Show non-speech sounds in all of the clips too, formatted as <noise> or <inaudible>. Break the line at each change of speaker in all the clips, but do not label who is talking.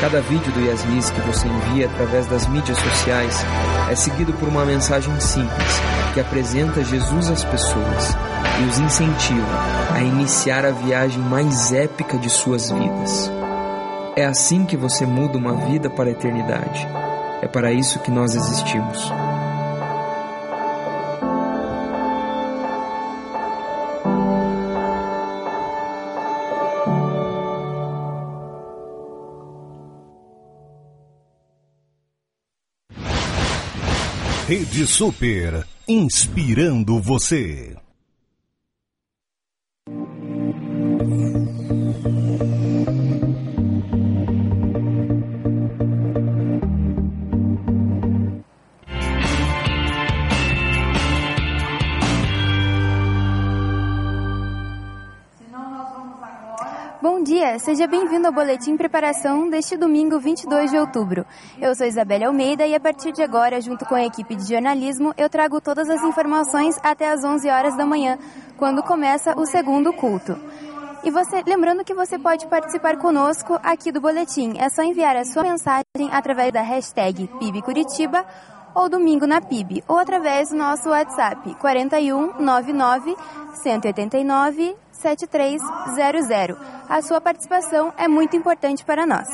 Cada vídeo do Yasmis que você envia através das mídias sociais é seguido por uma mensagem simples que apresenta Jesus às pessoas e os incentiva a iniciar a viagem mais épica de suas vidas. É assim que você muda uma vida para a eternidade. É para isso que nós existimos.
Rede Super, inspirando você.
Dia, seja bem-vindo ao Boletim Preparação deste domingo 22 de outubro. Eu sou Isabelle Almeida e a partir de agora, junto com a equipe de jornalismo, eu trago todas as informações até às 11 horas da manhã, quando começa o segundo culto. E você, lembrando que você pode participar conosco aqui do boletim, é só enviar a sua mensagem através da hashtag PIBCuritiba ou Domingo na PIB, ou através do nosso WhatsApp 41 99 189 7300. A sua participação é muito importante para nós.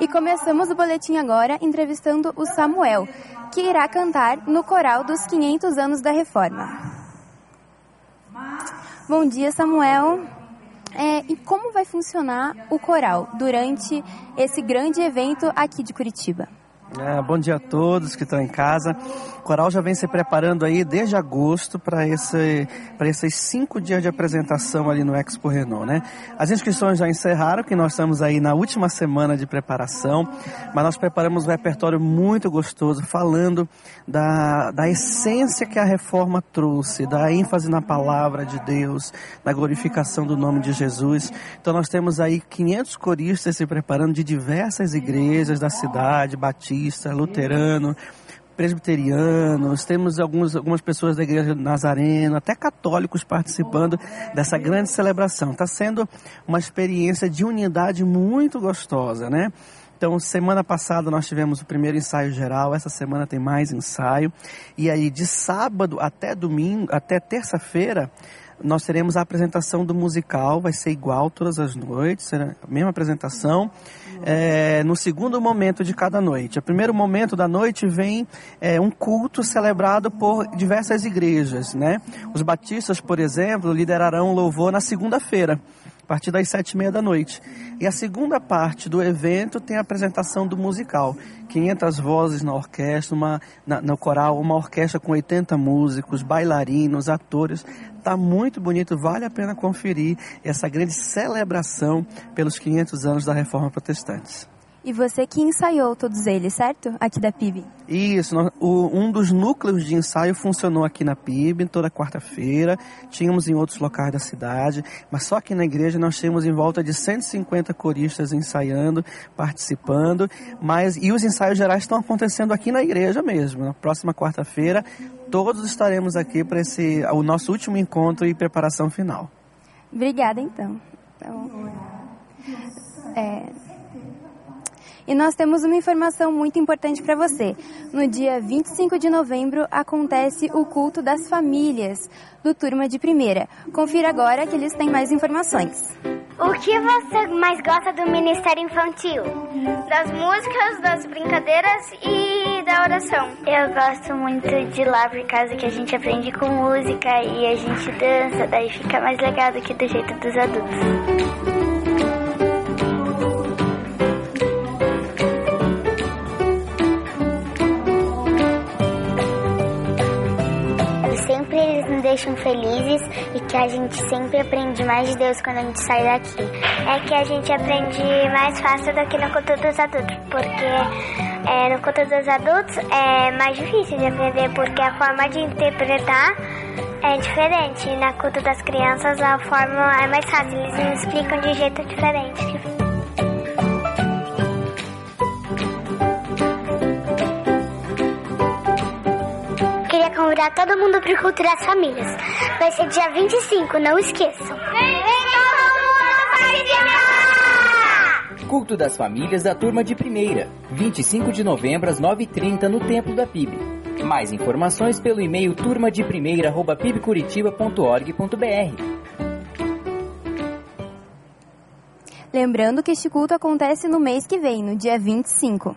E começamos o boletim agora entrevistando o Samuel, que irá cantar no coral dos 500 anos da Reforma. Bom dia, Samuel. É, e como vai funcionar o coral durante esse grande evento aqui de Curitiba?
É, bom dia a todos que estão em casa. O Coral já vem se preparando aí desde agosto para esse, esses cinco dias de apresentação ali no Expo Renault, né? As inscrições já encerraram, que nós estamos aí na última semana de preparação, mas nós preparamos um repertório muito gostoso, falando da, da essência que a reforma trouxe, da ênfase na palavra de Deus, na glorificação do nome de Jesus. Então nós temos aí 500 coristas se preparando de diversas igrejas da cidade, batista, luterano, presbiterianos, temos alguns, algumas pessoas da igreja nazarena, até católicos participando dessa grande celebração. Está sendo uma experiência de unidade muito gostosa, né? Então, semana passada nós tivemos o primeiro ensaio geral, essa semana tem mais ensaio. E aí, de sábado até domingo, até terça-feira, nós teremos a apresentação do musical, vai ser igual todas as noites, será a mesma apresentação, é, no segundo momento de cada noite. O primeiro momento da noite vem é, um culto celebrado por diversas igrejas, né? Os batistas, por exemplo, liderarão louvor na segunda-feira partir das sete e meia da noite. E a segunda parte do evento tem a apresentação do musical. 500 vozes na orquestra, uma, na, no coral, uma orquestra com 80 músicos, bailarinos, atores. Tá muito bonito, vale a pena conferir essa grande celebração pelos 500 anos da Reforma Protestante.
E você que ensaiou todos eles, certo? Aqui da PIB.
Isso, um dos núcleos de ensaio funcionou aqui na PIB toda quarta-feira. Tínhamos em outros locais da cidade, mas só aqui na igreja nós temos em volta de 150 coristas ensaiando, participando. Mas e os ensaios gerais estão acontecendo aqui na igreja mesmo. Na próxima quarta-feira, todos estaremos aqui para esse o nosso último encontro e preparação final.
Obrigada, então. então é, e nós temos uma informação muito importante para você. No dia 25 de novembro acontece o culto das famílias do Turma de Primeira. Confira agora que eles têm mais informações.
O que você mais gosta do Ministério Infantil? Das músicas, das brincadeiras e da oração.
Eu gosto muito de lá por causa que a gente aprende com música e a gente dança, daí fica mais legal do que do jeito dos adultos.
Eles nos deixam felizes e que a gente sempre aprende mais de Deus quando a gente sai daqui.
É que a gente aprende mais fácil do que no culto dos adultos, porque é, no culto dos adultos é mais difícil de aprender, porque a forma de interpretar é diferente. Na culto das crianças a forma é mais fácil, eles nos explicam de jeito diferente.
Convidar todo mundo para o Cultura das Famílias. Vai ser dia 25, não esqueçam.
Culto das Famílias da Turma de Primeira, 25 de novembro às 9h30 no Templo da PIB. Mais informações pelo e-mail turmadeprimeira.pibcuritiba.org.br.
Lembrando que este culto acontece no mês que vem, no dia 25.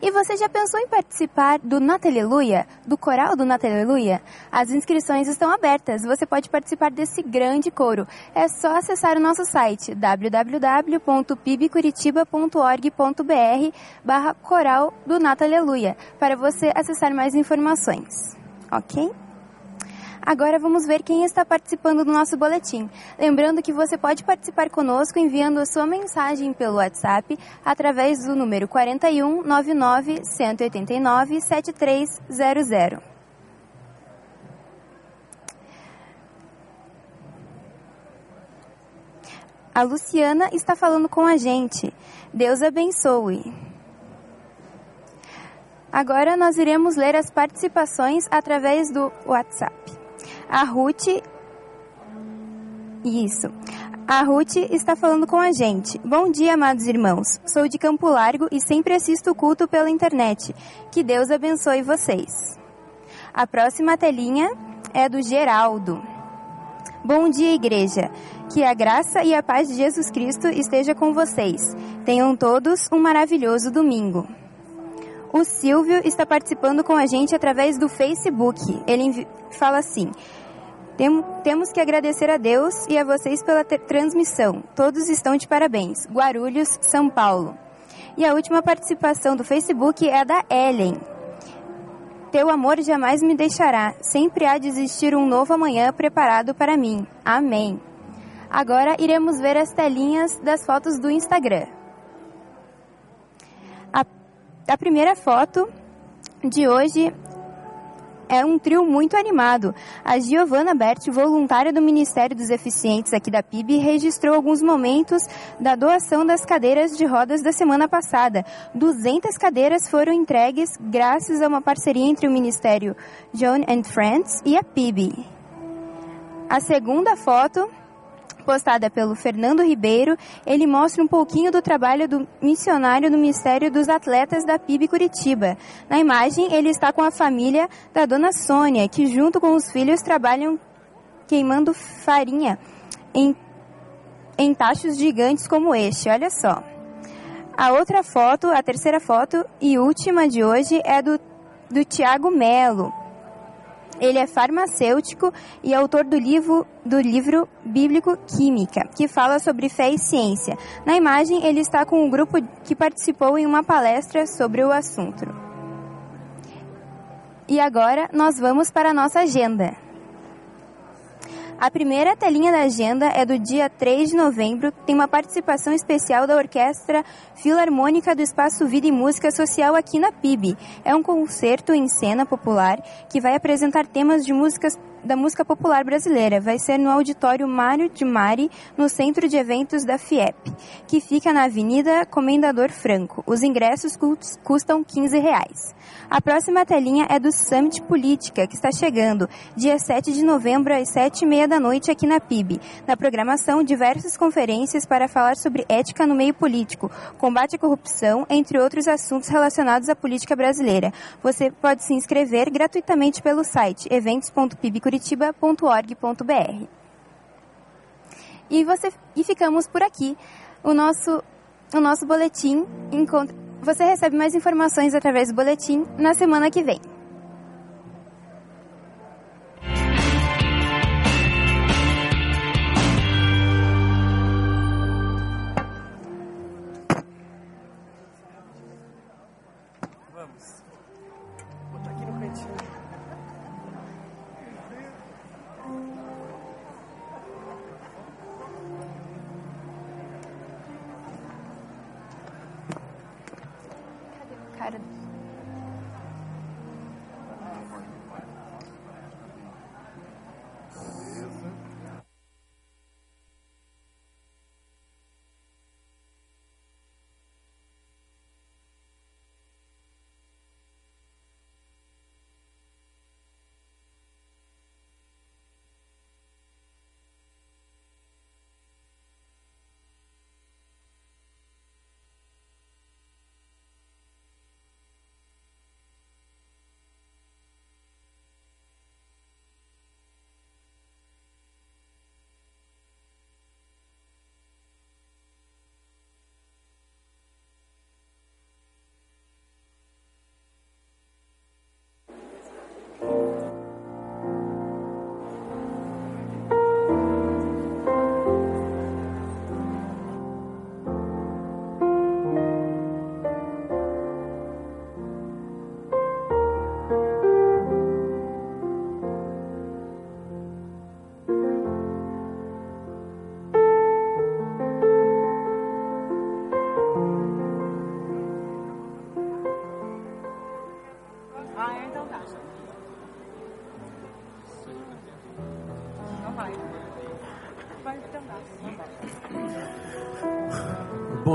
E você já pensou em participar do Nataleluia, do coral do Nataleluia? As inscrições estão abertas. Você pode participar desse grande coro. É só acessar o nosso site www.pibcuritiba.org.br barra coral do Nataleluia para você acessar mais informações. Ok? Agora vamos ver quem está participando do nosso boletim. Lembrando que você pode participar conosco enviando a sua mensagem pelo WhatsApp através do número 41 99 189 7300. A Luciana está falando com a gente. Deus abençoe. Agora nós iremos ler as participações através do WhatsApp. A Ruth. Isso. A Ruth está falando com a gente. Bom dia, amados irmãos. Sou de Campo Largo e sempre assisto o culto pela internet. Que Deus abençoe vocês. A próxima telinha é do Geraldo. Bom dia, igreja. Que a graça e a paz de Jesus Cristo esteja com vocês. Tenham todos um maravilhoso domingo. O Silvio está participando com a gente através do Facebook. Ele fala assim: Tem, Temos que agradecer a Deus e a vocês pela transmissão. Todos estão de parabéns. Guarulhos, São Paulo. E a última participação do Facebook é da Ellen. Teu amor jamais me deixará. Sempre há de existir um novo amanhã preparado para mim. Amém. Agora iremos ver as telinhas das fotos do Instagram. A, primeira foto de hoje é um trio muito animado. A Giovanna Berti, voluntária do Ministério dos Eficientes aqui da PIB, registrou alguns momentos da doação das cadeiras de rodas da semana passada. 200 cadeiras foram entregues graças a uma parceria entre o Ministério John and Friends e a PIB. A segunda foto postada pelo Fernando Ribeiro, ele mostra um pouquinho do trabalho do missionário no Ministério dos Atletas da PIB Curitiba. Na imagem, ele está com a família da dona Sônia, que junto com os filhos trabalham queimando farinha em, em tachos gigantes como este. Olha só. A outra foto, a terceira foto e última de hoje é do, do Tiago Melo. Ele é farmacêutico e autor do livro, do livro Bíblico Química, que fala sobre fé e ciência. Na imagem, ele está com um grupo que participou em uma palestra sobre o assunto. E agora nós vamos para a nossa agenda. A primeira telinha da agenda é do dia 3 de novembro, tem uma participação especial da Orquestra Filarmônica do Espaço Vida e Música Social aqui na PIB. É um concerto em cena popular que vai apresentar temas de músicas da música popular brasileira. Vai ser no auditório Mário de Mari, no centro de eventos da FIEP, que fica na Avenida Comendador Franco. Os ingressos custam 15 reais. A próxima telinha é do Summit Política, que está chegando, dia 7 de novembro, às 7 e meia da noite, aqui na PIB. Na programação, diversas conferências para falar sobre ética no meio político, combate à corrupção, entre outros assuntos relacionados à política brasileira. Você pode se inscrever gratuitamente pelo site eventos.pibcuritiba.org.br. E, você, e ficamos por aqui. O nosso, o nosso boletim encontra você recebe mais informações através do boletim na semana que vem. Vamos. Vou botar aqui no cantinho.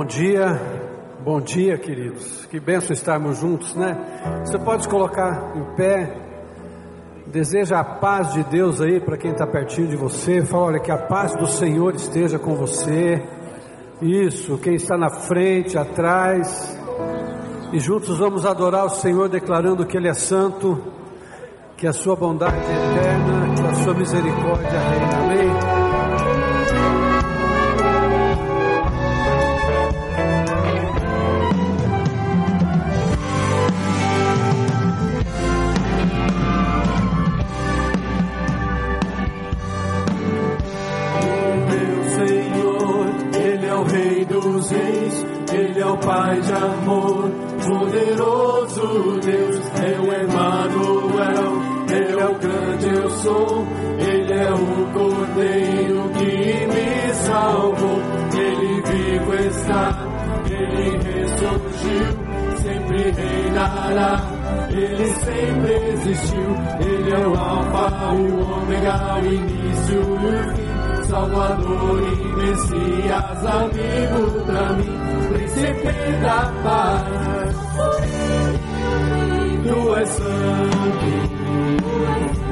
Bom dia. Bom dia, queridos. Que benção estarmos juntos, né? Você pode colocar em pé. Deseja a paz de Deus aí para quem está pertinho de você. Fala, olha, que a paz do Senhor esteja com você. Isso, quem está na frente, atrás. E juntos vamos adorar o Senhor, declarando que Ele é santo, que a sua bondade é eterna, que a sua misericórdia reina. Amém.
Pai de amor, poderoso Deus, o Emmanuel, Ele é o grande eu sou, Ele é o Cordeiro que me salvou, Ele vivo está, Ele ressurgiu, sempre reinará, Ele sempre existiu, Ele é o Alfa, o Ômega, o início e o fim. Salvador e Messias, amigo pra mim, príncipe da paz. Tu és santo, poderoso,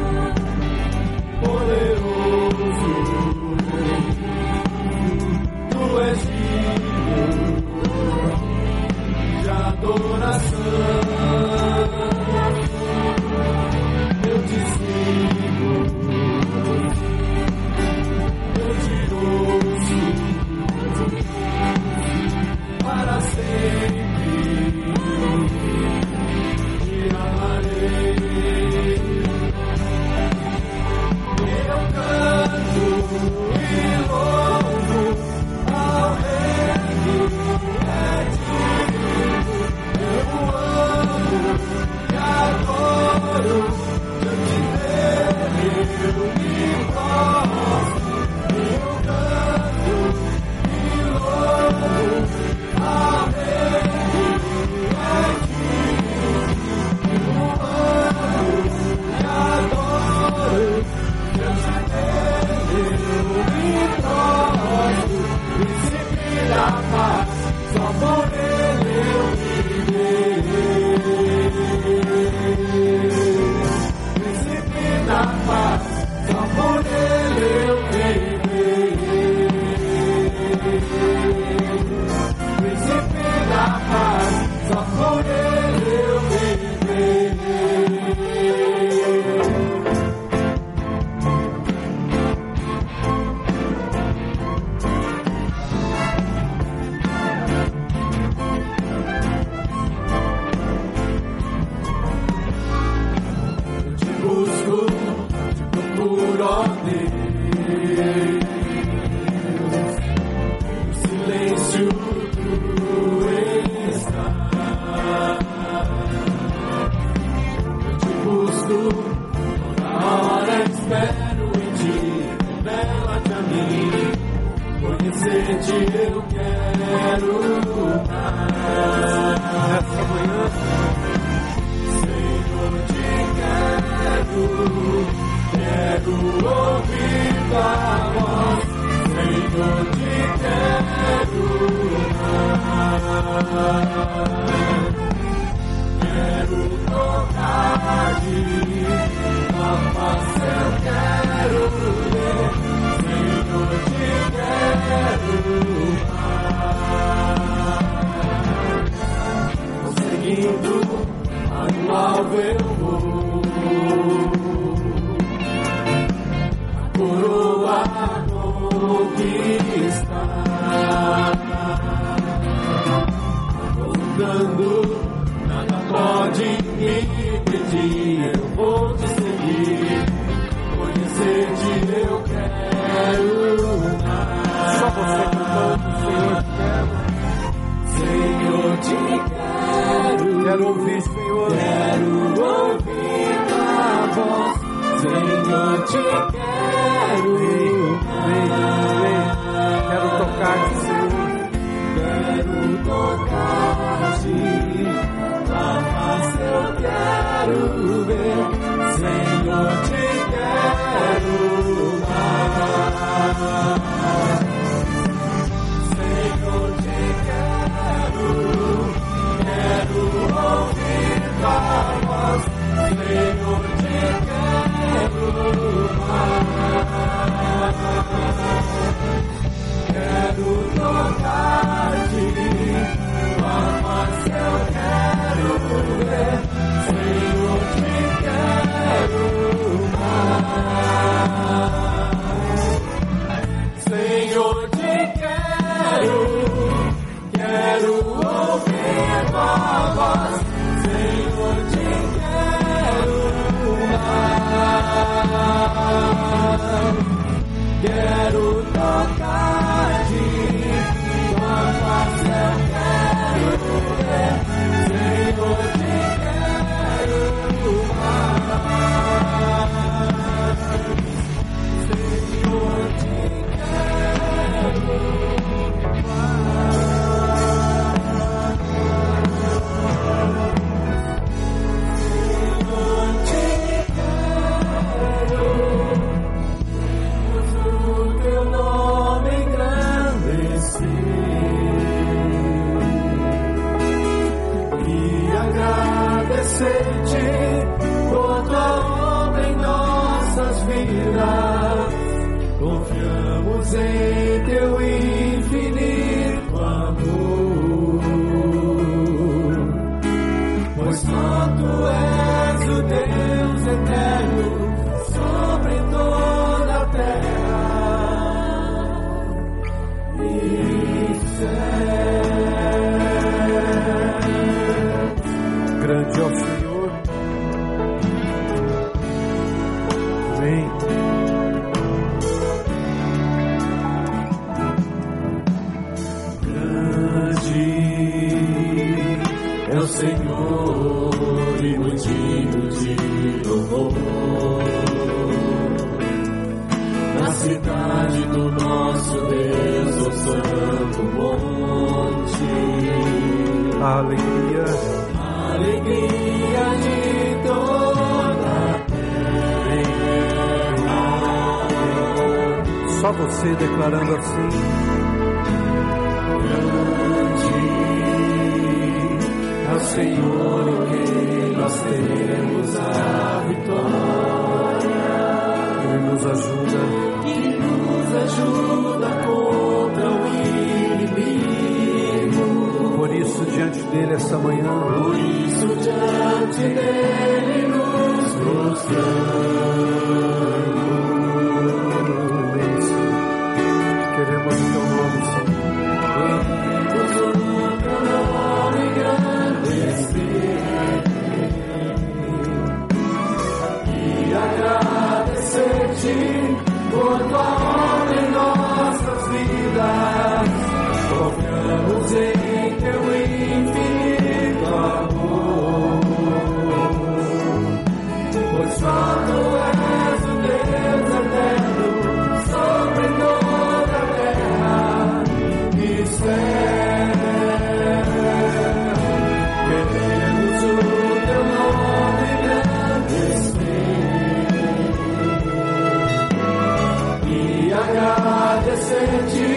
agradecer-te por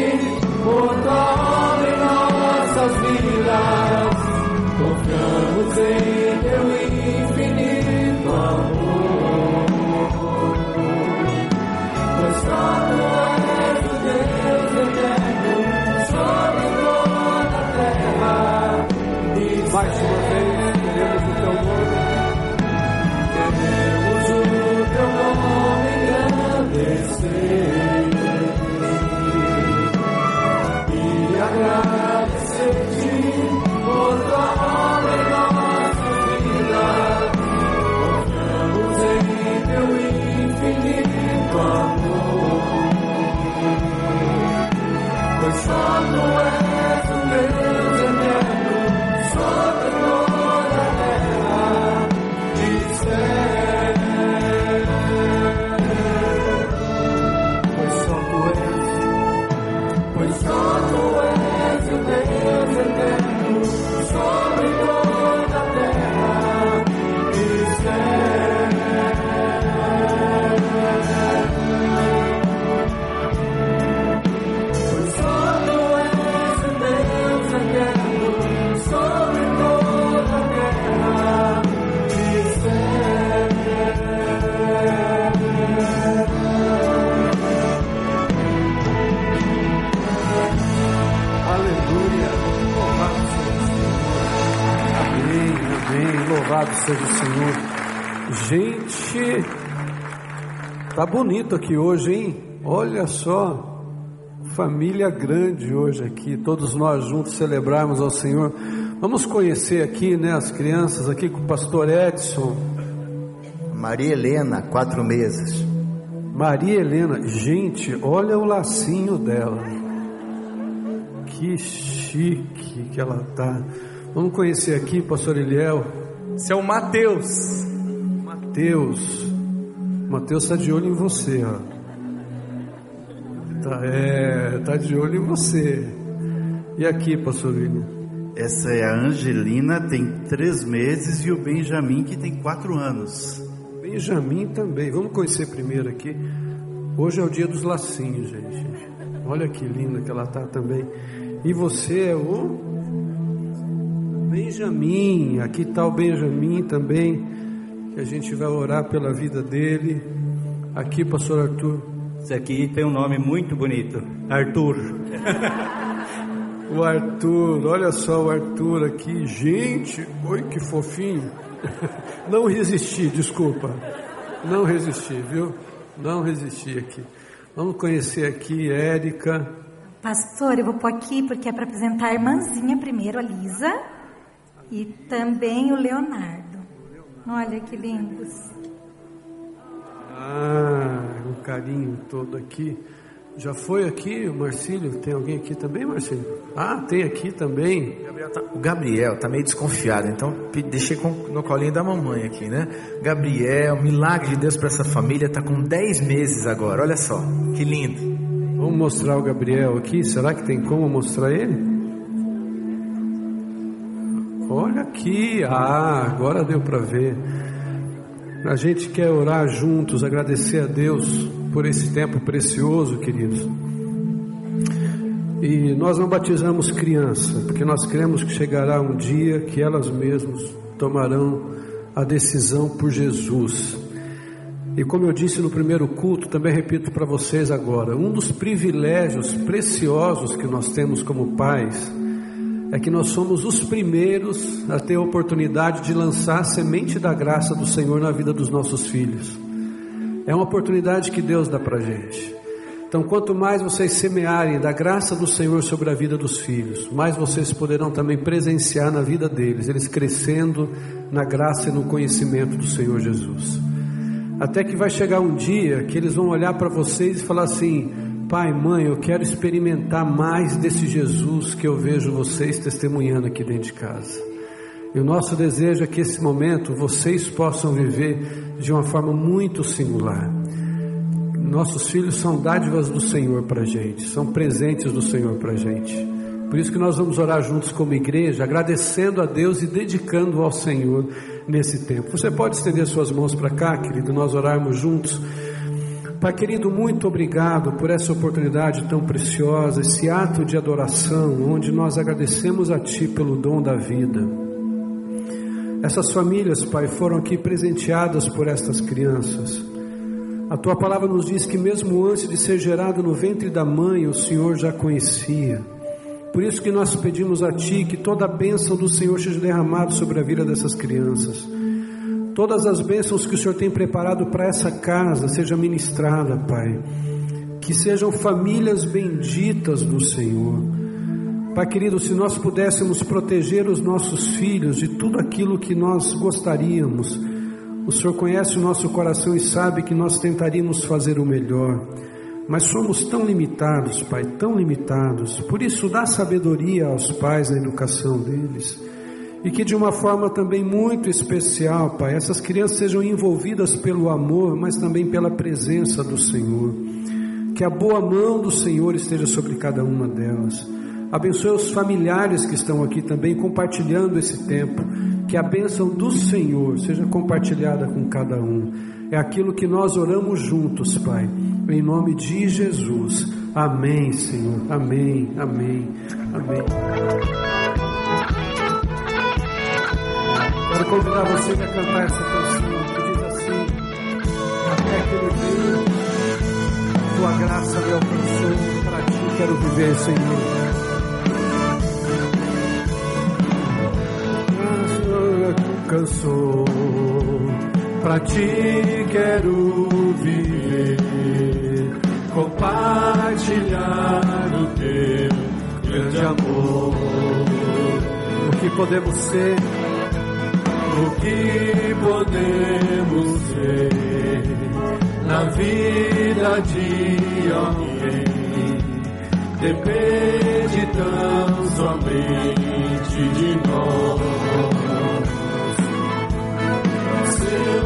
seja o Senhor. Gente, tá bonito aqui hoje, hein? Olha só, família grande hoje aqui, todos nós juntos celebrarmos ao Senhor. Vamos conhecer aqui, né, as crianças aqui com o pastor Edson.
Maria Helena, quatro meses.
Maria Helena, gente, olha o lacinho dela. Que chique que ela tá. Vamos conhecer aqui, pastor Eliel.
Esse é o Mateus.
Mateus. Mateus está de olho em você, ó. Tá, é, tá de olho em você. E aqui, pastor William?
Essa é a Angelina, tem três meses, e o Benjamin, que tem quatro anos.
Benjamin também. Vamos conhecer primeiro aqui. Hoje é o dia dos lacinhos, gente. Olha que linda que ela tá também. E você é o Benjamin. Aqui está o Benjamin também, que a gente vai orar pela vida dele. Aqui, pastor Arthur.
Esse aqui tem um nome muito bonito, Arthur. <laughs>
o Arthur, olha só o Arthur aqui, gente, oi que fofinho. <laughs> Não resisti, desculpa. Não resisti, viu? Não resisti aqui. Vamos conhecer aqui Érica.
Pastor, eu vou pôr aqui porque é para apresentar a irmãzinha primeiro, a Lisa, e também o Leonardo. Olha que lindos.
Ah, um carinho todo aqui. Já foi aqui o Marcílio? Tem alguém aqui também, Marcílio? Ah, tem aqui também.
O Gabriel tá meio desconfiado, então deixei no colinho da mamãe aqui, né? Gabriel, milagre de Deus para essa família, tá com 10 meses agora, olha só, que lindo.
Vamos mostrar o Gabriel aqui, será que tem como mostrar ele? Olha aqui, ah, agora deu para ver. A gente quer orar juntos, agradecer a Deus por esse tempo precioso, queridos. E nós não batizamos criança, porque nós cremos que chegará um dia que elas mesmas tomarão a decisão por Jesus. E como eu disse no primeiro culto, também repito para vocês agora: um dos privilégios preciosos que nós temos como pais é que nós somos os primeiros a ter a oportunidade de lançar a semente da graça do Senhor na vida dos nossos filhos. É uma oportunidade que Deus dá para gente. Então, quanto mais vocês semearem da graça do Senhor sobre a vida dos filhos, mais vocês poderão também presenciar na vida deles, eles crescendo na graça e no conhecimento do Senhor Jesus. Até que vai chegar um dia que eles vão olhar para vocês e falar assim: Pai, mãe, eu quero experimentar mais desse Jesus que eu vejo vocês testemunhando aqui dentro de casa. E o nosso desejo é que esse momento vocês possam viver de uma forma muito singular. Nossos filhos são dádivas do Senhor para gente, são presentes do Senhor para gente. Por isso que nós vamos orar juntos como igreja, agradecendo a Deus e dedicando ao Senhor nesse tempo. Você pode estender suas mãos para cá, querido, nós orarmos juntos. Pai querido, muito obrigado por essa oportunidade tão preciosa, esse ato de adoração, onde nós agradecemos a Ti pelo dom da vida. Essas famílias, Pai, foram aqui presenteadas por estas crianças. A tua palavra nos diz que mesmo antes de ser gerado no ventre da mãe, o Senhor já conhecia. Por isso que nós pedimos a Ti que toda a bênção do Senhor seja derramada sobre a vida dessas crianças. Todas as bênçãos que o Senhor tem preparado para essa casa seja ministrada, Pai. Que sejam famílias benditas do Senhor Pai querido, se nós pudéssemos proteger os nossos filhos de tudo aquilo que nós gostaríamos, o Senhor conhece o nosso coração e sabe que nós tentaríamos fazer o melhor, mas somos tão limitados, Pai, tão limitados. Por isso, dá sabedoria aos pais na educação deles. E que de uma forma também muito especial, Pai, essas crianças sejam envolvidas pelo amor, mas também pela presença do Senhor. Que a boa mão do Senhor esteja sobre cada uma delas. Abençoe os familiares que estão aqui também compartilhando esse tempo. Que a bênção do Senhor seja compartilhada com cada um. É aquilo que nós oramos juntos, Pai. Em nome de Jesus. Amém, Senhor. Amém, amém, amém. Quero convidar você a cantar essa canção que diz assim: Até aquele dia, tua graça me alcançou, para ti quero viver, Senhor. cansou. Pra ti quero viver, compartilhar o teu grande amor. que podemos ser,
o que podemos ser na vida de alguém depende tão somente de nós. Se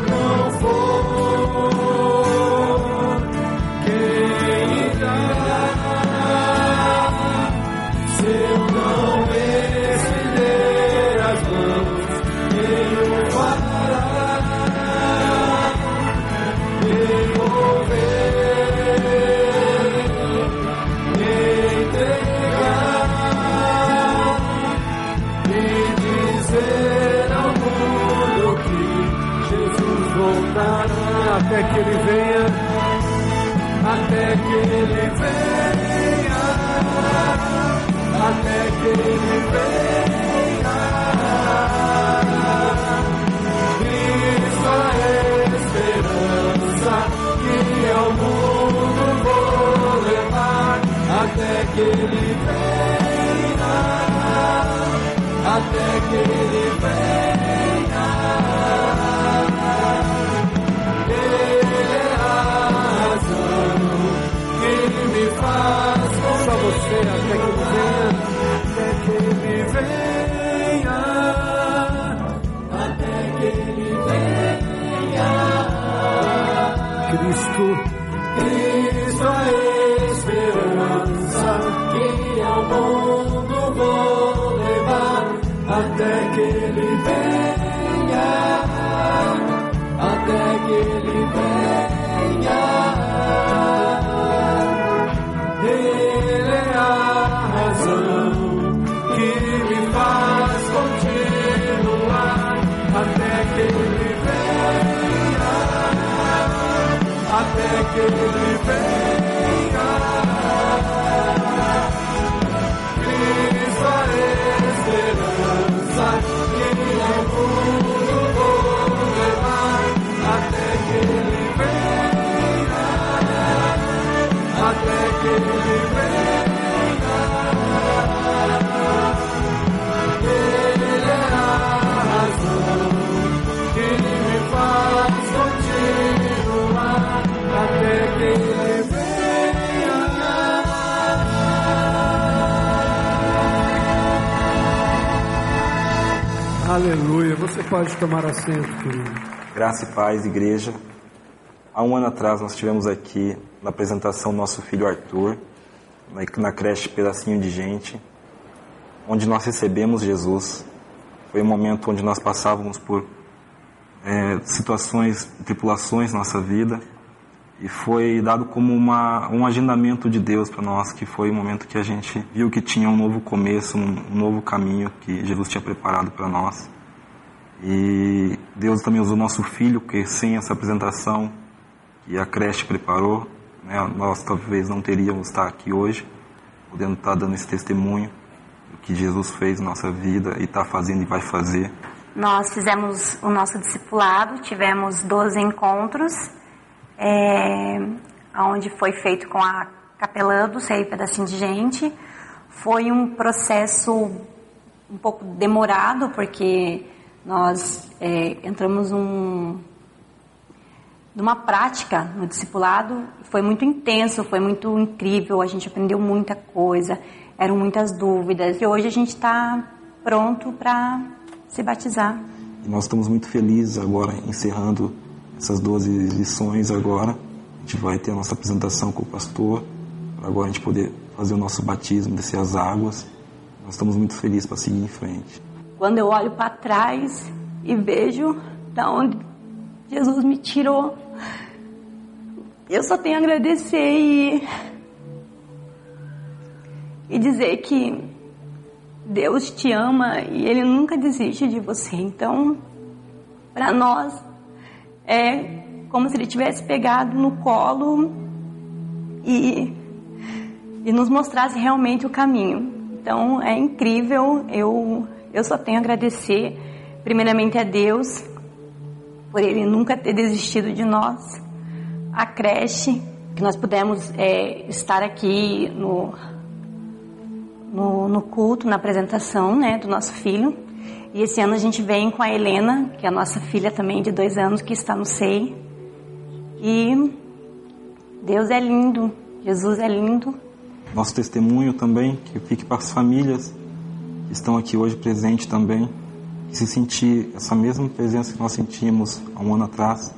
que
ele venha,
até que ele venha. Cristo,
Cristo
a esperança que ao mundo vou levar, até que ele venha, que ele venha. Cristo a esperança que ao mundo vou levar até que ele venha, até que ele venha.
Aleluia. Você pode tomar assento, querido.
Graça e paz, igreja. Há um ano atrás nós tivemos aqui na apresentação nosso filho Arthur, na, na creche Pedacinho de Gente, onde nós recebemos Jesus. Foi um momento onde nós passávamos por é, situações, tripulações na nossa vida, e foi dado como uma, um agendamento de Deus para nós, que foi o momento que a gente viu que tinha um novo começo, um, um novo caminho que Jesus tinha preparado para nós. E Deus também usou nosso filho, que sem essa apresentação que a creche preparou, né, nós talvez não teríamos estar aqui hoje, podendo estar dando esse testemunho do que Jesus fez na nossa vida e está fazendo e vai fazer.
Nós fizemos o nosso discipulado, tivemos 12 encontros, é, onde foi feito com a capelã do Pedacinho de Gente. Foi um processo um pouco demorado, porque nós é, entramos num, numa prática no discipulado, foi muito intenso, foi muito incrível, a gente aprendeu muita coisa, eram muitas dúvidas, e hoje a gente está pronto para se batizar.
Nós estamos muito felizes agora, encerrando essas 12 lições agora. A gente vai ter a nossa apresentação com o pastor, para agora a gente poder fazer o nosso batismo, descer as águas. Nós estamos muito felizes para seguir em frente.
Quando eu olho para trás e vejo da onde Jesus me tirou, eu só tenho a agradecer e, e dizer que Deus te ama e Ele nunca desiste de você. Então, para nós, é como se Ele tivesse pegado no colo e, e nos mostrasse realmente o caminho. Então, é incrível. Eu, eu só tenho a agradecer, primeiramente, a Deus por Ele nunca ter desistido de nós. A creche, que nós pudemos é, estar aqui no, no, no culto, na apresentação né, do nosso filho. E esse ano a gente vem com a Helena, que é a nossa filha também de dois anos, que está no SEI. E Deus é lindo, Jesus é lindo.
Nosso testemunho também, que fique para as famílias que estão aqui hoje presentes também, que se sentir essa mesma presença que nós sentimos há um ano atrás,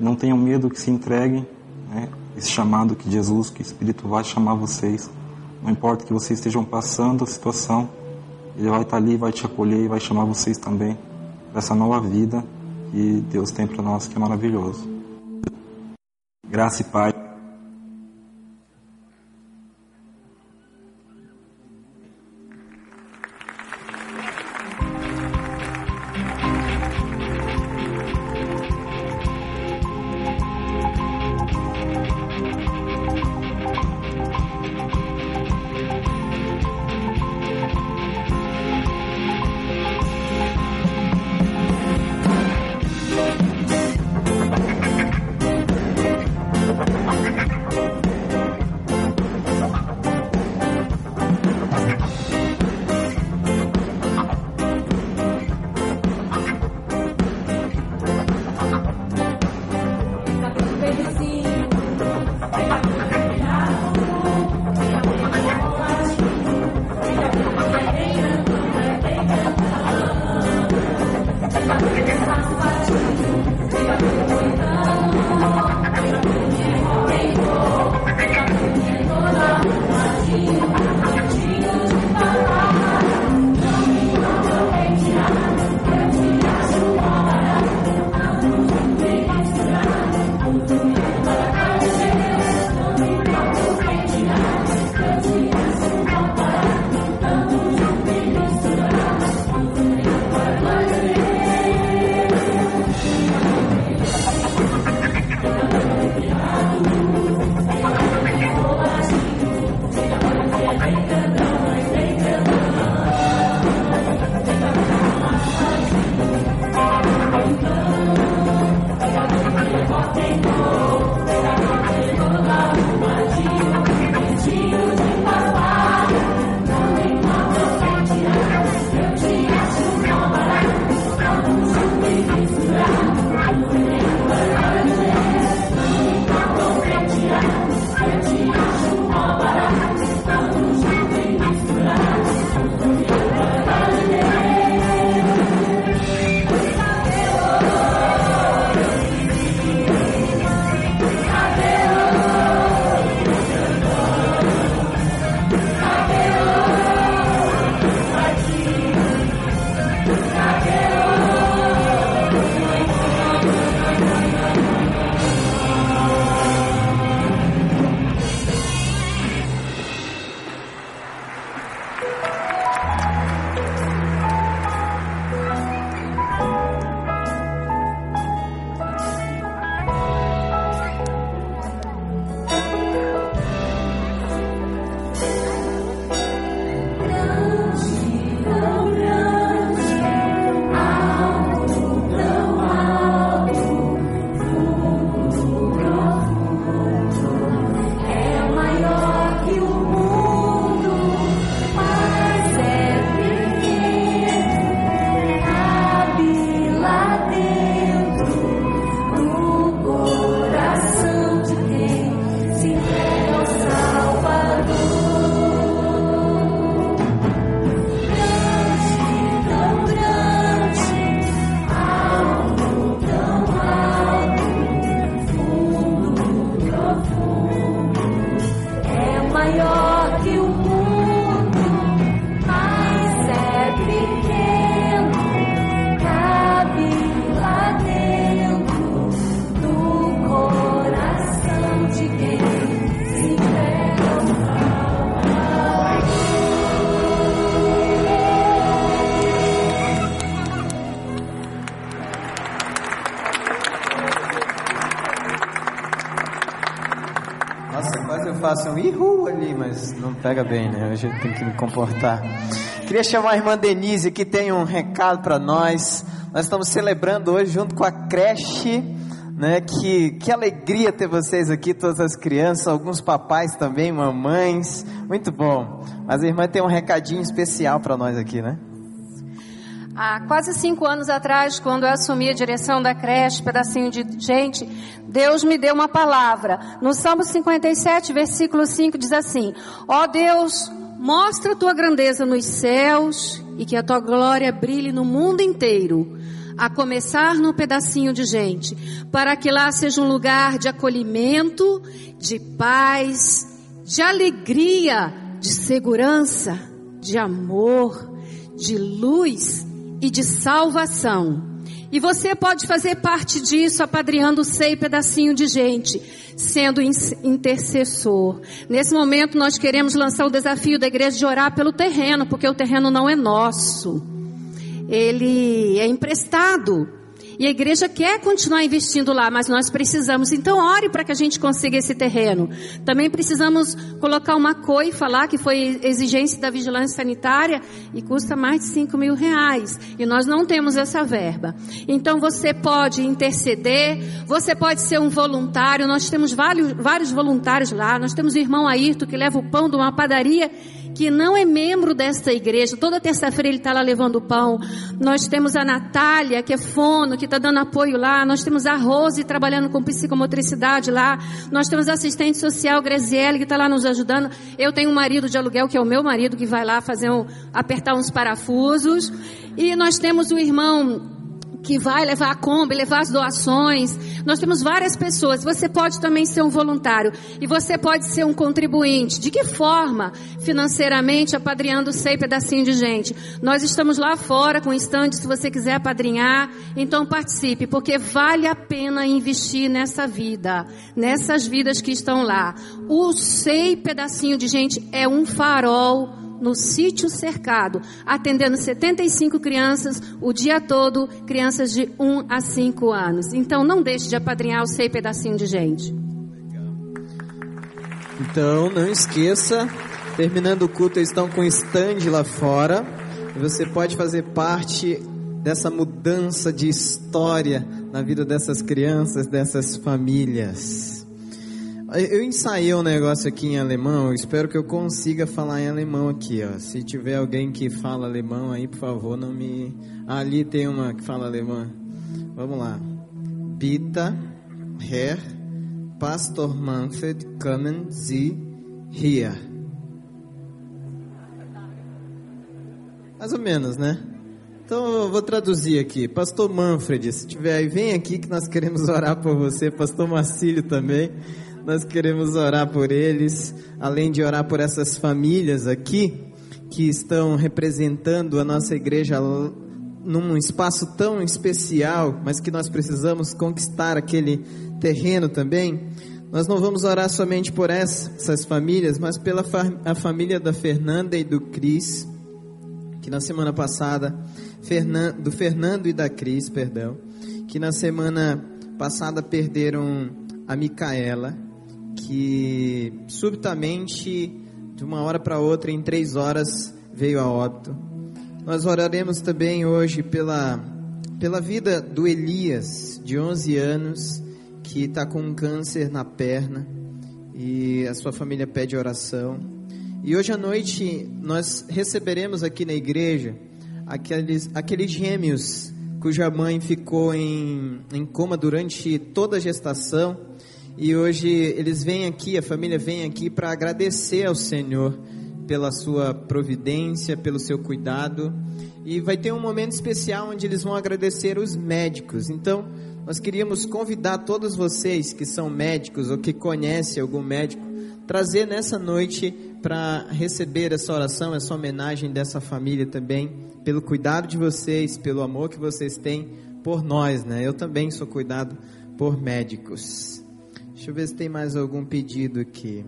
não tenham medo, que se entreguem, né? esse chamado que Jesus, que o Espírito vai chamar vocês. Não importa que vocês estejam passando a situação, Ele vai estar ali, vai te acolher e vai chamar vocês também para essa nova vida que Deus tem para nós, que é maravilhoso. Graça e paz.
Façam um ihu ali, mas não pega bem, né? A gente tem que me comportar. Queria chamar a irmã Denise que tem um recado para nós. Nós estamos celebrando hoje junto com a creche, né? Que, que alegria ter vocês aqui, todas as crianças, alguns papais também, mamães. Muito bom. Mas a irmã tem um recadinho especial para nós aqui, né?
Há quase cinco anos atrás, quando eu assumi a direção da creche, pedacinho de gente, Deus me deu uma palavra. No Salmo 57, versículo 5, diz assim: Ó oh Deus, mostra a tua grandeza nos céus e que a tua glória brilhe no mundo inteiro, a começar no pedacinho de gente, para que lá seja um lugar de acolhimento, de paz, de alegria, de segurança, de amor, de luz e de salvação. E você pode fazer parte disso, apadreando sei pedacinho de gente, sendo intercessor. Nesse momento nós queremos lançar o desafio da igreja de orar pelo terreno, porque o terreno não é nosso. Ele é emprestado. E a igreja quer continuar investindo lá, mas nós precisamos. Então, ore para que a gente consiga esse terreno. Também precisamos colocar uma coifa lá, que foi exigência da vigilância sanitária, e custa mais de 5 mil reais. E nós não temos essa verba. Então, você pode interceder, você pode ser um voluntário. Nós temos vários, vários voluntários lá. Nós temos o irmão Ayrton, que leva o pão de uma padaria que não é membro desta igreja. Toda terça-feira ele está lá levando pão. Nós temos a Natália, que é fono, que está dando apoio lá. Nós temos a Rose trabalhando com psicomotricidade lá. Nós temos a assistente social Graziele, que está lá nos ajudando. Eu tenho um marido de aluguel, que é o meu marido, que vai lá fazer um, apertar uns parafusos. E nós temos o irmão que vai levar a Kombi, levar as doações. Nós temos várias pessoas. Você pode também ser um voluntário e você pode ser um contribuinte. De que forma? Financeiramente, apadrinhando sei pedacinho de gente. Nós estamos lá fora com estande, se você quiser apadrinhar, então participe, porque vale a pena investir nessa vida, nessas vidas que estão lá. O sei pedacinho de gente é um farol no sítio cercado, atendendo 75 crianças o dia todo, crianças de 1 a 5 anos. Então não deixe de apadrinhar o Sei Pedacinho de Gente.
Então não esqueça, terminando o culto, eles estão com stand lá fora. Você pode fazer parte dessa mudança de história na vida dessas crianças, dessas famílias. Eu ensaiei um negócio aqui em alemão, espero que eu consiga falar em alemão aqui, ó. Se tiver alguém que fala alemão aí, por favor, não me. Ali tem uma que fala alemão. Vamos lá. Bitte, Herr, Pastor Manfred, kommen Sie hier. Mais ou menos, né? Então eu vou traduzir aqui. Pastor Manfred, se tiver aí, vem aqui que nós queremos <laughs> orar por você. Pastor Marcílio também. Nós queremos orar por eles, além de orar por essas famílias aqui que estão representando a nossa igreja num espaço tão especial, mas que nós precisamos conquistar aquele terreno também. Nós não vamos orar somente por essas famílias, mas pela a família da Fernanda e do Cris, que na semana passada, do Fernando e da Cris, perdão, que na semana passada perderam a Micaela que subitamente, de uma hora para outra, em três horas, veio a óbito. Nós oraremos também hoje pela, pela vida do Elias, de 11 anos, que está com um câncer na perna e a sua família pede oração. E hoje à noite nós receberemos aqui na igreja aqueles, aqueles gêmeos cuja mãe ficou em, em coma durante toda a gestação e hoje eles vêm aqui, a família vem aqui para agradecer ao Senhor pela sua providência, pelo seu cuidado. E vai ter um momento especial onde eles vão agradecer os médicos. Então, nós queríamos convidar todos vocês que são médicos ou que conhecem algum médico, trazer nessa noite para receber essa oração, essa homenagem dessa família também, pelo cuidado de vocês, pelo amor que vocês têm por nós, né? Eu também sou cuidado por médicos. Deixa eu ver se tem mais algum pedido aqui.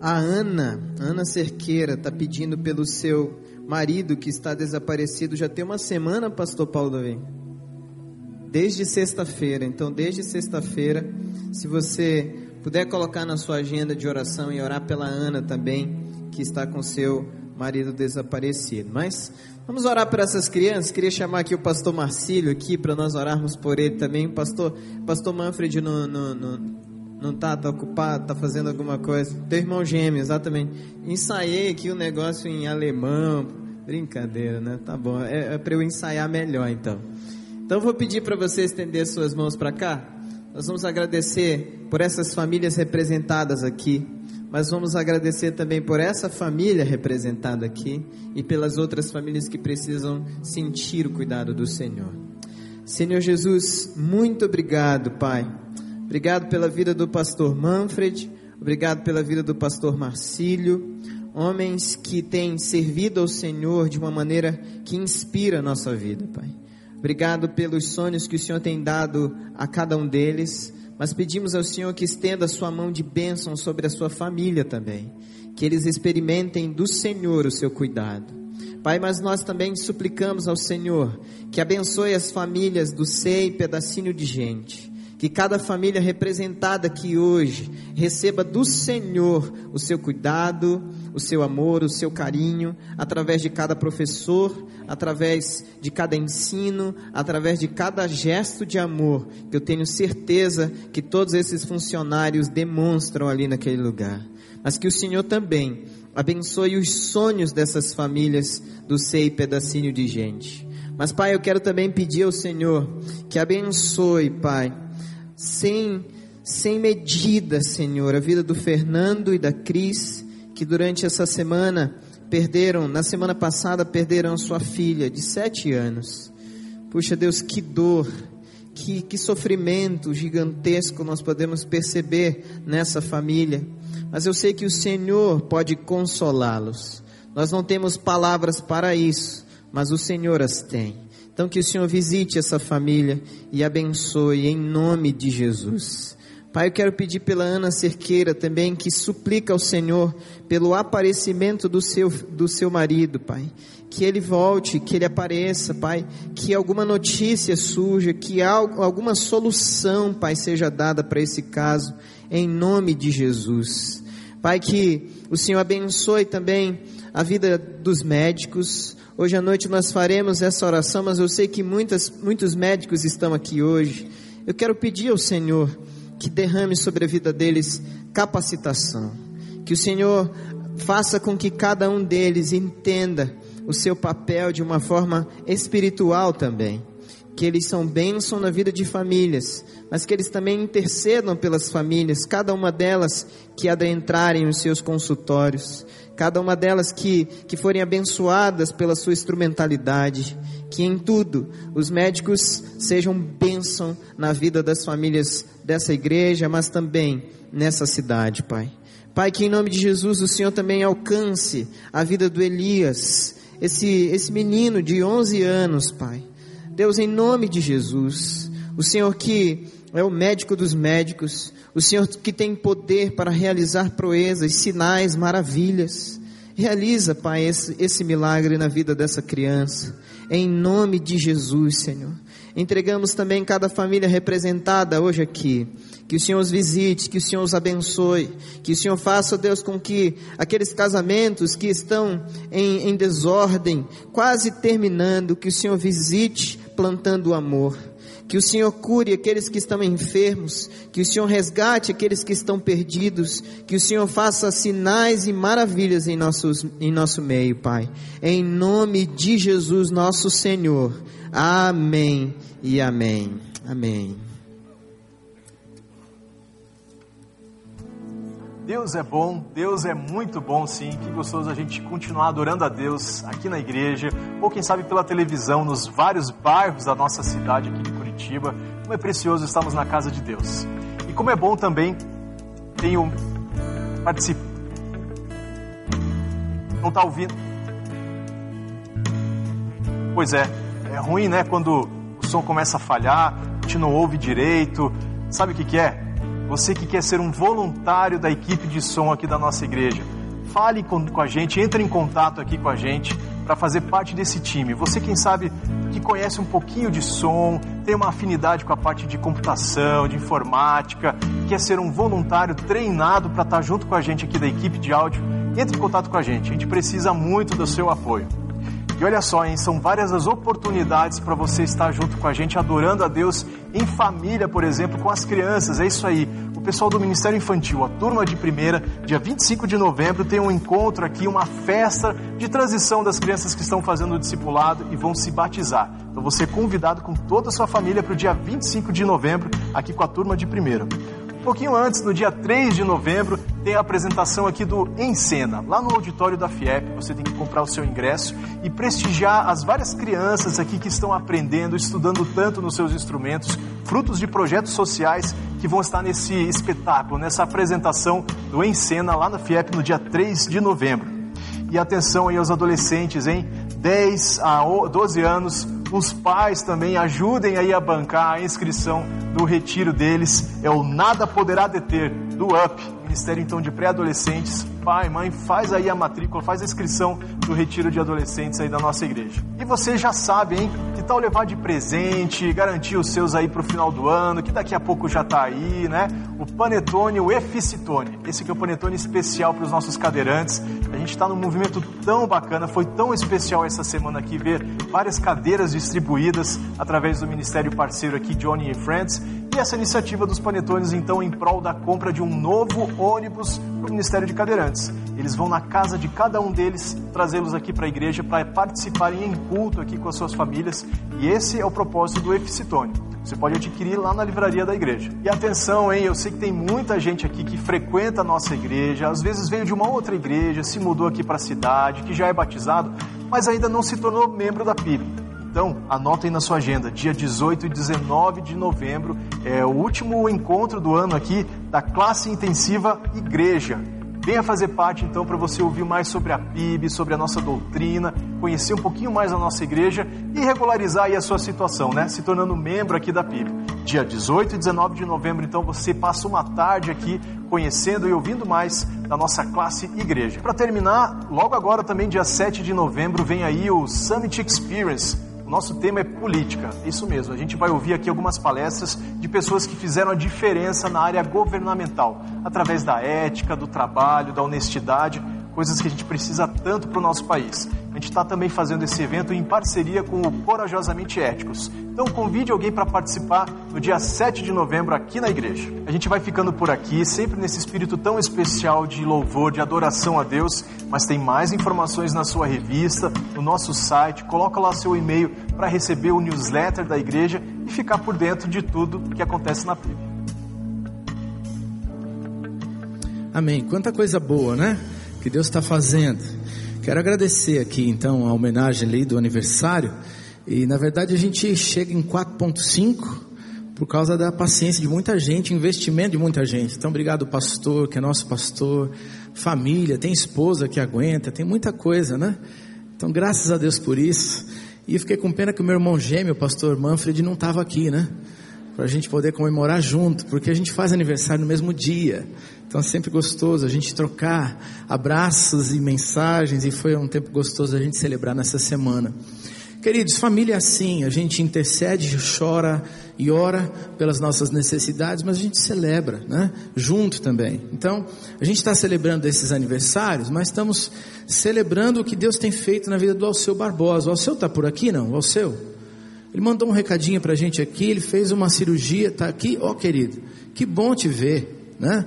A Ana, Ana Cerqueira, está pedindo pelo seu marido que está desaparecido já tem uma semana, Pastor Paulo Davi. Desde sexta-feira. Então, desde sexta-feira, se você puder colocar na sua agenda de oração e orar pela Ana também, que está com seu marido desaparecido. Mas vamos orar por essas crianças. Queria chamar aqui o pastor Marcílio aqui para nós orarmos por ele também. Pastor, pastor Manfred não, não, não, não tá, tá ocupado, tá fazendo alguma coisa. Teu irmão gêmeo, exatamente. Ensaiei aqui o um negócio em alemão, Brincadeira, né? Tá bom. É, é para eu ensaiar melhor, então. Então, vou pedir para você estender suas mãos para cá. Nós vamos agradecer por essas famílias representadas aqui, mas vamos agradecer também por essa família representada aqui e pelas outras famílias que precisam sentir o cuidado do Senhor. Senhor Jesus, muito obrigado, Pai. Obrigado pela vida do pastor Manfred, obrigado pela vida do pastor Marcílio, homens que têm servido ao Senhor de uma maneira que inspira a nossa vida, Pai. Obrigado pelos sonhos que o Senhor tem dado a cada um deles, mas pedimos ao Senhor que estenda a sua mão de bênção sobre a sua família também, que eles experimentem do Senhor o seu cuidado. Pai, mas nós também suplicamos ao Senhor que abençoe as famílias do SEI pedacinho de gente. Que cada família representada aqui hoje receba do Senhor o seu cuidado, o seu amor, o seu carinho, através de cada professor, através de cada ensino, através de cada gesto de amor, que eu tenho certeza que todos esses funcionários demonstram ali naquele lugar. Mas que o Senhor também abençoe os sonhos dessas famílias do SEI pedacinho de gente. Mas, Pai, eu quero também pedir ao Senhor que abençoe, Pai, sem, sem medida, Senhor, a vida do Fernando e da Cris, que durante essa semana perderam, na semana passada, perderam sua filha de sete anos. Puxa Deus, que dor, que, que sofrimento gigantesco nós podemos perceber nessa família. Mas eu sei que o Senhor pode consolá-los. Nós não temos palavras para isso, mas o Senhor as tem. Então que o Senhor visite essa família e abençoe em nome de Jesus. Pai, eu quero pedir pela Ana Cerqueira também que suplica ao Senhor pelo aparecimento do seu, do seu marido, Pai. Que ele volte, que ele apareça, Pai. Que alguma notícia surja, que alguma solução, Pai, seja dada para esse caso, em nome de Jesus. Pai, que o Senhor abençoe também a vida dos médicos. Hoje à noite nós faremos essa oração, mas eu sei que muitas, muitos médicos estão aqui hoje. Eu quero pedir ao Senhor que derrame sobre a vida deles capacitação. Que o Senhor faça com que cada um deles entenda o seu papel de uma forma espiritual também. Que eles são bênção na vida de famílias, mas que eles também intercedam pelas famílias, cada uma delas que adentrarem os seus consultórios, cada uma delas que, que forem abençoadas pela sua instrumentalidade, que em tudo os médicos sejam bênção na vida das famílias dessa igreja, mas também nessa cidade, Pai. Pai, que em nome de Jesus o Senhor também alcance a vida do Elias, esse, esse menino de 11 anos, Pai. Deus, em nome de Jesus, o Senhor que é o médico dos médicos, o Senhor que tem poder para realizar proezas, sinais, maravilhas. Realiza, Pai, esse, esse milagre na vida dessa criança. Em nome de Jesus, Senhor. Entregamos também cada família representada hoje aqui. Que o Senhor os visite, que o Senhor os abençoe, que o Senhor faça, Deus, com que aqueles casamentos que estão em, em desordem, quase terminando, que o Senhor visite plantando o amor que o Senhor cure aqueles que estão enfermos, que o Senhor resgate aqueles que estão perdidos, que o Senhor faça sinais e maravilhas em, nossos, em nosso meio, Pai. Em nome de Jesus, nosso Senhor. Amém e amém. Amém.
Deus é bom, Deus é muito bom sim. Que gostoso a gente continuar adorando a Deus aqui na igreja, ou quem sabe pela televisão, nos vários bairros da nossa cidade aqui Curitiba. Como é precioso estarmos na casa de Deus. E como é bom também tenho participado. Não está ouvindo? Pois é, é ruim, né? Quando o som começa a falhar, a gente não ouve direito. Sabe o que, que é? Você que quer ser um voluntário da equipe de som aqui da nossa igreja, fale com, com a gente, entre em contato aqui com a gente para fazer parte desse time. Você, quem sabe, conhece um pouquinho de som, tem uma afinidade com a parte de computação, de informática, quer ser um voluntário treinado para estar tá junto com a gente aqui da equipe de áudio, entre em contato com a gente. A gente precisa muito do seu apoio. E olha só, hein, são várias as oportunidades para você estar junto com a gente, adorando a Deus em família, por exemplo, com as crianças. É isso aí. O pessoal do Ministério Infantil, a turma de primeira, dia 25 de novembro, tem um encontro aqui, uma festa de transição das crianças que estão fazendo o discipulado e vão se batizar. Então você é convidado com toda a sua família para o dia 25 de novembro, aqui com a turma de primeira. Pouquinho antes, no dia 3 de novembro, tem a apresentação aqui do Em Cena, lá no auditório da FIEP. Você tem que comprar o seu ingresso e prestigiar as várias crianças aqui que estão aprendendo, estudando tanto nos seus instrumentos, frutos de projetos sociais que vão estar nesse espetáculo, nessa apresentação do Em Cena lá na FIEP no dia 3 de novembro. E atenção aí aos adolescentes, hein? 10 a 12 anos, os pais também ajudem aí a bancar a inscrição do retiro deles. É o Nada Poderá Deter, do UP, Ministério então de Pré-Adolescentes. Pai, mãe, faz aí a matrícula, faz a inscrição do retiro de adolescentes aí da nossa igreja. E você já sabe, hein? Que tal levar de presente, garantir os seus aí para o final do ano, que daqui a pouco já está aí, né? O Panetone, o Eficitone. Esse aqui é o Panetone especial para os nossos cadeirantes. A gente está num movimento tão bacana, foi tão especial essa semana aqui ver várias cadeiras distribuídas através do Ministério parceiro aqui, Johnny Friends. E essa iniciativa dos panetones, então, em prol da compra de um novo ônibus para o Ministério de Cadeirantes. Eles vão na casa de cada um deles, trazê-los aqui para a igreja para participarem em culto aqui com as suas famílias. E esse é o propósito do Eficitone. Você pode adquirir lá na livraria da igreja. E atenção, hein? Eu sei que tem muita gente aqui que frequenta a nossa igreja, às vezes veio de uma outra igreja, se mudou aqui para a cidade, que já é batizado, mas ainda não se tornou membro da PIB. Então, anotem na sua agenda, dia 18 e 19 de novembro é o último encontro do ano aqui da classe intensiva Igreja. Venha fazer parte então para você ouvir mais sobre a PIB, sobre a nossa doutrina, conhecer um pouquinho mais a nossa igreja e regularizar aí a sua situação, né? Se tornando membro aqui da PIB. Dia 18 e 19 de novembro, então você passa uma tarde aqui conhecendo e ouvindo mais da nossa classe igreja. Para terminar, logo agora também dia 7 de novembro vem aí o Summit Experience o nosso tema é política, isso mesmo. A gente vai ouvir aqui algumas palestras de pessoas que fizeram a diferença na área governamental, através da ética, do trabalho, da honestidade, coisas que a gente precisa tanto para o nosso país. A gente está também fazendo esse evento em parceria com o Corajosamente Éticos. Então convide alguém para participar no dia 7 de novembro aqui na igreja. A gente vai ficando por aqui, sempre nesse espírito tão especial de louvor, de adoração a Deus, mas tem mais informações na sua revista, no nosso site. Coloca lá seu e-mail para receber o newsletter da igreja e ficar por dentro de tudo que acontece na PIB.
Amém. Quanta coisa boa, né? Que Deus está fazendo. Quero agradecer aqui então a homenagem ali do aniversário. E na verdade a gente chega em 4.5 por causa da paciência de muita gente, investimento de muita gente. Então obrigado pastor, que é nosso pastor, família, tem esposa que aguenta, tem muita coisa, né? Então graças a Deus por isso. E fiquei com pena que o meu irmão gêmeo, o pastor Manfred, não estava aqui, né? Para a gente poder comemorar junto, porque a gente faz aniversário no mesmo dia. Então é sempre gostoso a gente trocar abraços e mensagens e foi um tempo gostoso a gente celebrar nessa semana. Queridos, família é assim, a gente intercede, chora e ora pelas nossas necessidades, mas a gente celebra, né? Junto também. Então, a gente está celebrando esses aniversários, mas estamos celebrando o que Deus tem feito na vida do Alceu Barbosa. O Alceu está por aqui, não? O Alceu? Ele mandou um recadinho para a gente aqui, ele fez uma cirurgia, está aqui, ó oh, querido, que bom te ver, né?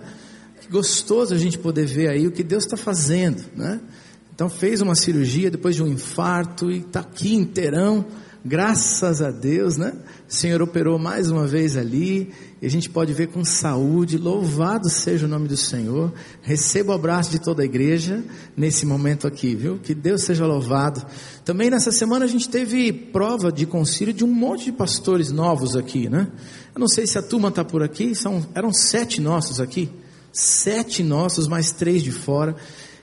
gostoso a gente poder ver aí o que Deus está fazendo, né? Então fez uma cirurgia depois de um infarto e está aqui inteirão, graças a Deus, né? O Senhor operou mais uma vez ali e a gente pode ver com saúde. Louvado seja o nome do Senhor. Receba o abraço de toda a igreja nesse momento aqui, viu? Que Deus seja louvado. Também nessa semana a gente teve prova de concílio de um monte de pastores novos aqui, né? Eu não sei se a turma está por aqui, são, eram sete nossos aqui sete nossos, mais três de fora.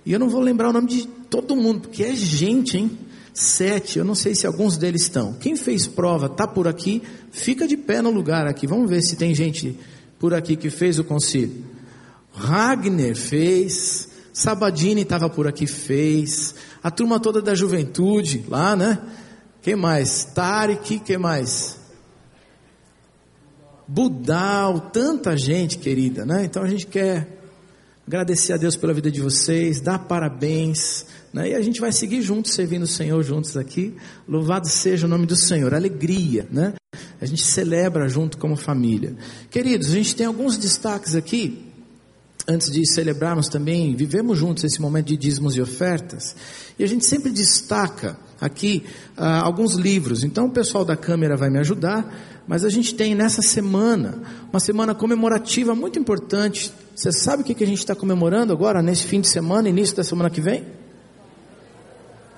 E eu não vou lembrar o nome de todo mundo, porque é gente, hein? Sete, eu não sei se alguns deles estão. Quem fez prova, tá por aqui, fica de pé no lugar aqui. Vamos ver se tem gente por aqui que fez o concílio. Ragner fez, Sabadini estava por aqui, fez. A turma toda da juventude lá, né? Quem mais? Tarek, quem mais? Budal, tanta gente querida, né? Então a gente quer agradecer a Deus pela vida de vocês, dar parabéns, Né? E a gente vai seguir juntos, servindo o Senhor juntos aqui. Louvado seja o nome do Senhor. Alegria, né? A gente celebra junto como família. Queridos, a gente tem alguns destaques aqui. Antes de celebrarmos também, vivemos juntos esse momento de dízimos e ofertas. E a gente sempre destaca aqui ah, alguns livros. Então o pessoal da câmera vai me ajudar. Mas a gente tem nessa semana, uma semana comemorativa muito importante. Você sabe o que a gente está comemorando agora, nesse fim de semana, início da semana que vem?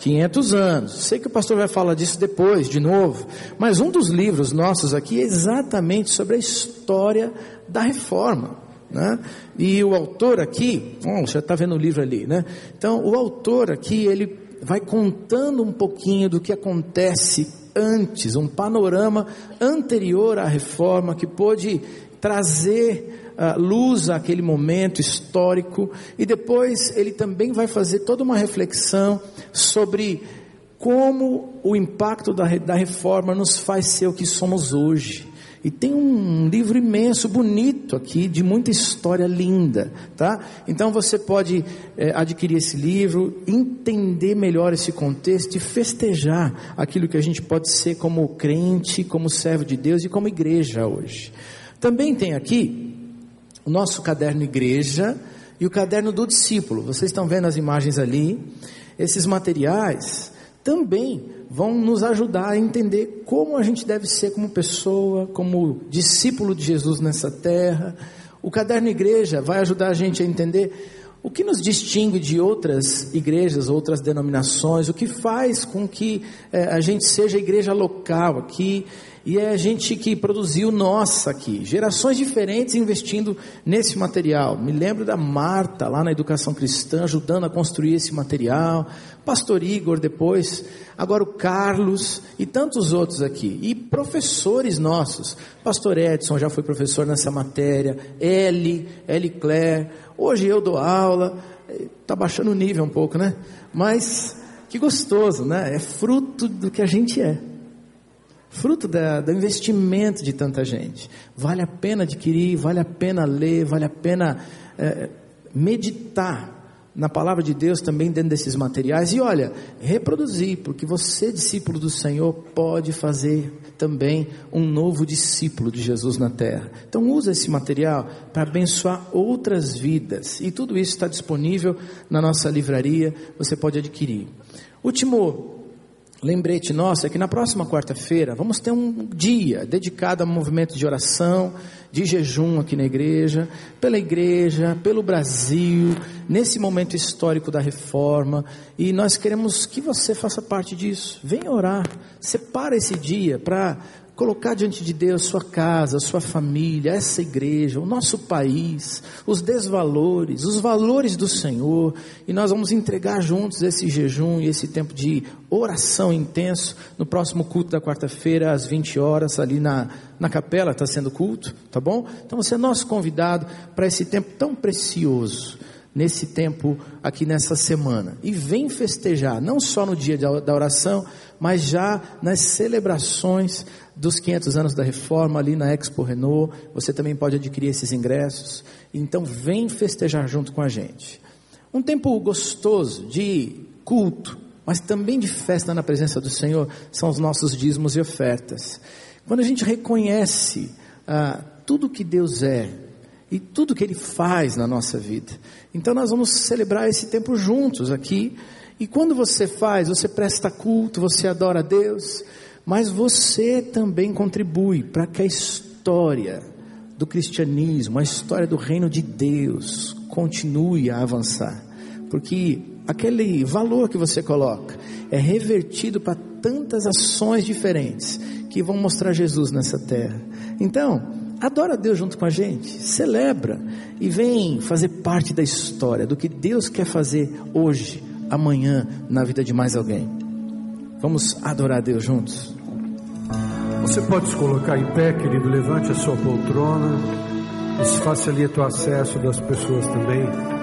500 anos. Sei que o pastor vai falar disso depois, de novo. Mas um dos livros nossos aqui é exatamente sobre a história da reforma. Né? E o autor aqui, bom, você está vendo o livro ali, né? Então, o autor aqui, ele vai contando um pouquinho do que acontece antes, um panorama anterior à reforma que pôde trazer luz àquele momento histórico e depois ele também vai fazer toda uma reflexão sobre como o impacto da, da reforma nos faz ser o que somos hoje. E tem um livro imenso, bonito aqui, de muita história linda, tá? Então você pode é, adquirir esse livro, entender melhor esse contexto e festejar aquilo que a gente pode ser como crente, como servo de Deus e como igreja hoje. Também tem aqui o nosso caderno igreja e o caderno do discípulo. Vocês estão vendo as imagens ali? Esses materiais também vão nos ajudar a entender como a gente deve ser como pessoa, como discípulo de Jesus nessa terra. O caderno igreja vai ajudar a gente a entender o que nos distingue de outras igrejas, outras denominações, o que faz com que é, a gente seja igreja local aqui, e é a gente que produziu nossa aqui, gerações diferentes investindo nesse material. Me lembro da Marta lá na educação cristã ajudando a construir esse material, Pastor Igor depois, agora o Carlos e tantos outros aqui, e professores nossos. Pastor Edson já foi professor nessa matéria, Eli, Eli Claire, hoje eu dou aula, está baixando o nível um pouco, né? Mas que gostoso, né? É fruto do que a gente é fruto da, do investimento de tanta gente. Vale a pena adquirir, vale a pena ler, vale a pena é, meditar na palavra de Deus também dentro desses materiais e olha, reproduzir, porque você, discípulo do Senhor, pode fazer também um novo discípulo de Jesus na terra. Então use esse material para abençoar outras vidas e tudo isso está disponível na nossa livraria, você pode adquirir. Último lembrete nosso é que na próxima quarta-feira vamos ter um dia dedicado a movimento de oração, de jejum aqui na igreja, pela igreja, pelo Brasil, nesse momento histórico da reforma, e nós queremos que você faça parte disso. Venha orar, separa esse dia para colocar diante de Deus sua casa, sua família, essa igreja, o nosso país, os desvalores, os valores do Senhor, e nós vamos entregar juntos esse jejum e esse tempo de oração intenso no próximo culto da quarta-feira, às 20 horas, ali na, na capela, está sendo culto, tá bom? Então você é nosso convidado para esse tempo tão precioso nesse tempo aqui nessa semana. E vem festejar, não só no dia da oração, mas já nas celebrações dos 500 anos da reforma ali na Expo Renault. Você também pode adquirir esses ingressos. Então vem festejar junto com a gente. Um tempo gostoso de culto, mas também de festa na presença do Senhor são os nossos dízimos e ofertas. Quando a gente reconhece ah, tudo que Deus é e tudo que Ele faz na nossa vida. Então nós vamos celebrar esse tempo juntos aqui. E quando você faz, você presta culto, você adora a Deus, mas você também contribui para que a história do cristianismo, a história do reino de Deus continue a avançar. Porque aquele valor que você coloca é revertido para tantas ações diferentes que vão mostrar Jesus nessa terra. Então, adora Deus junto com a gente, celebra e vem fazer parte da história, do que Deus quer fazer hoje, amanhã, na vida de mais alguém. Vamos adorar Deus juntos?
Você pode se colocar em pé, querido, levante a sua poltrona, e facilita o acesso das pessoas também.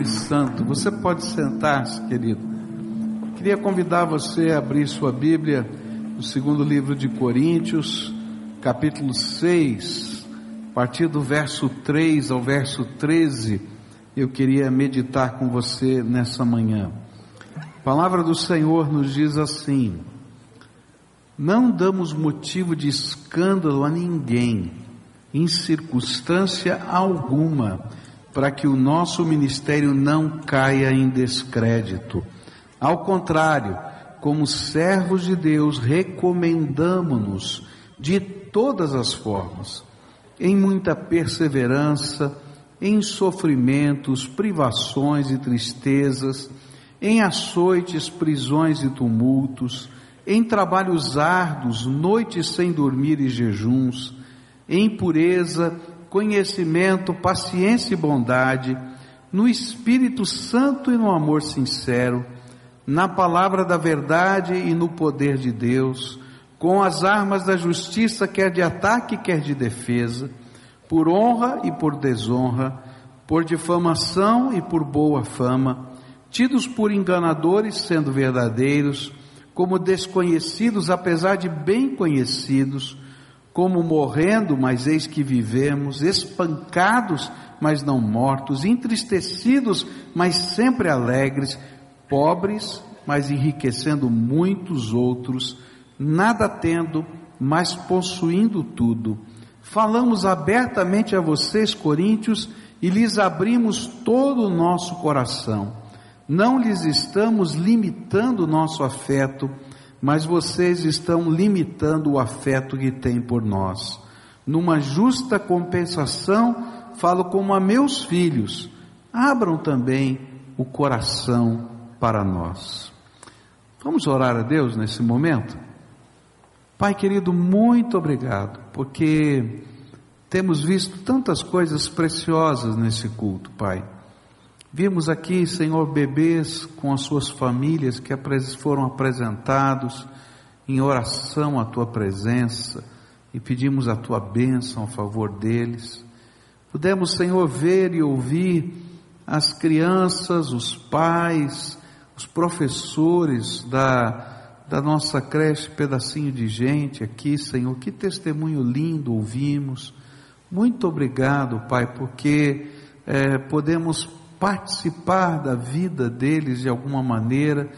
E santo. Você pode sentar-se, querido. Queria convidar você a abrir sua Bíblia no segundo livro de Coríntios, capítulo 6, a partir do verso 3 ao verso 13. Eu queria meditar com você nessa manhã. A palavra do Senhor nos diz assim: Não damos motivo de escândalo a ninguém em circunstância alguma, para que o nosso ministério não caia em descrédito. Ao contrário, como servos de Deus, recomendamos-nos de todas as formas, em muita perseverança, em sofrimentos, privações e tristezas, em açoites, prisões e tumultos, em trabalhos árduos, noites sem dormir e jejuns, em pureza, conhecimento, paciência e bondade, no Espírito Santo e no amor sincero, na palavra da verdade e no poder de Deus, com as armas da justiça, quer de ataque, quer de defesa, por honra e por desonra, por difamação e por boa fama, tidos por enganadores, sendo verdadeiros, como desconhecidos, apesar de bem conhecidos, como morrendo, mas eis que vivemos, espancados, mas não mortos, entristecidos, mas sempre alegres, pobres, mas enriquecendo muitos outros, nada tendo, mas possuindo tudo. Falamos abertamente a vocês, coríntios, e lhes abrimos todo o nosso coração. Não lhes estamos limitando o nosso afeto, mas vocês estão limitando o afeto que têm por nós. Numa justa compensação, falo como a meus filhos, abram também o coração para nós. Vamos orar a Deus nesse momento? Pai querido, muito obrigado, porque temos visto tantas coisas preciosas nesse culto, Pai. Vimos aqui, Senhor, bebês com as suas famílias que foram apresentados em oração à tua presença e pedimos a tua bênção a favor deles. Pudemos, Senhor, ver e ouvir as crianças, os pais, os professores da, da nossa creche, pedacinho de gente aqui, Senhor. Que testemunho lindo ouvimos. Muito obrigado, Pai, porque é, podemos participar da vida deles de alguma maneira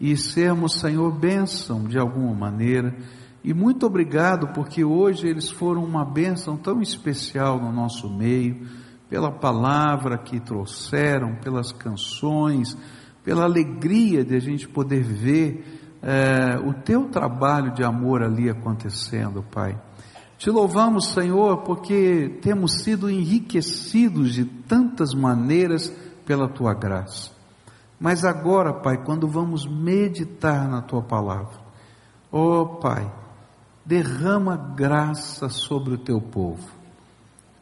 e sermos, Senhor, bênção de alguma maneira. E muito obrigado porque hoje eles foram uma bênção tão especial no nosso meio, pela palavra que trouxeram, pelas canções, pela alegria de a gente poder ver é, o teu trabalho de amor ali acontecendo, Pai. Te louvamos, Senhor, porque temos sido enriquecidos de tantas maneiras pela tua graça. Mas agora, Pai, quando vamos meditar na tua palavra, ó oh, Pai, derrama graça sobre o teu povo,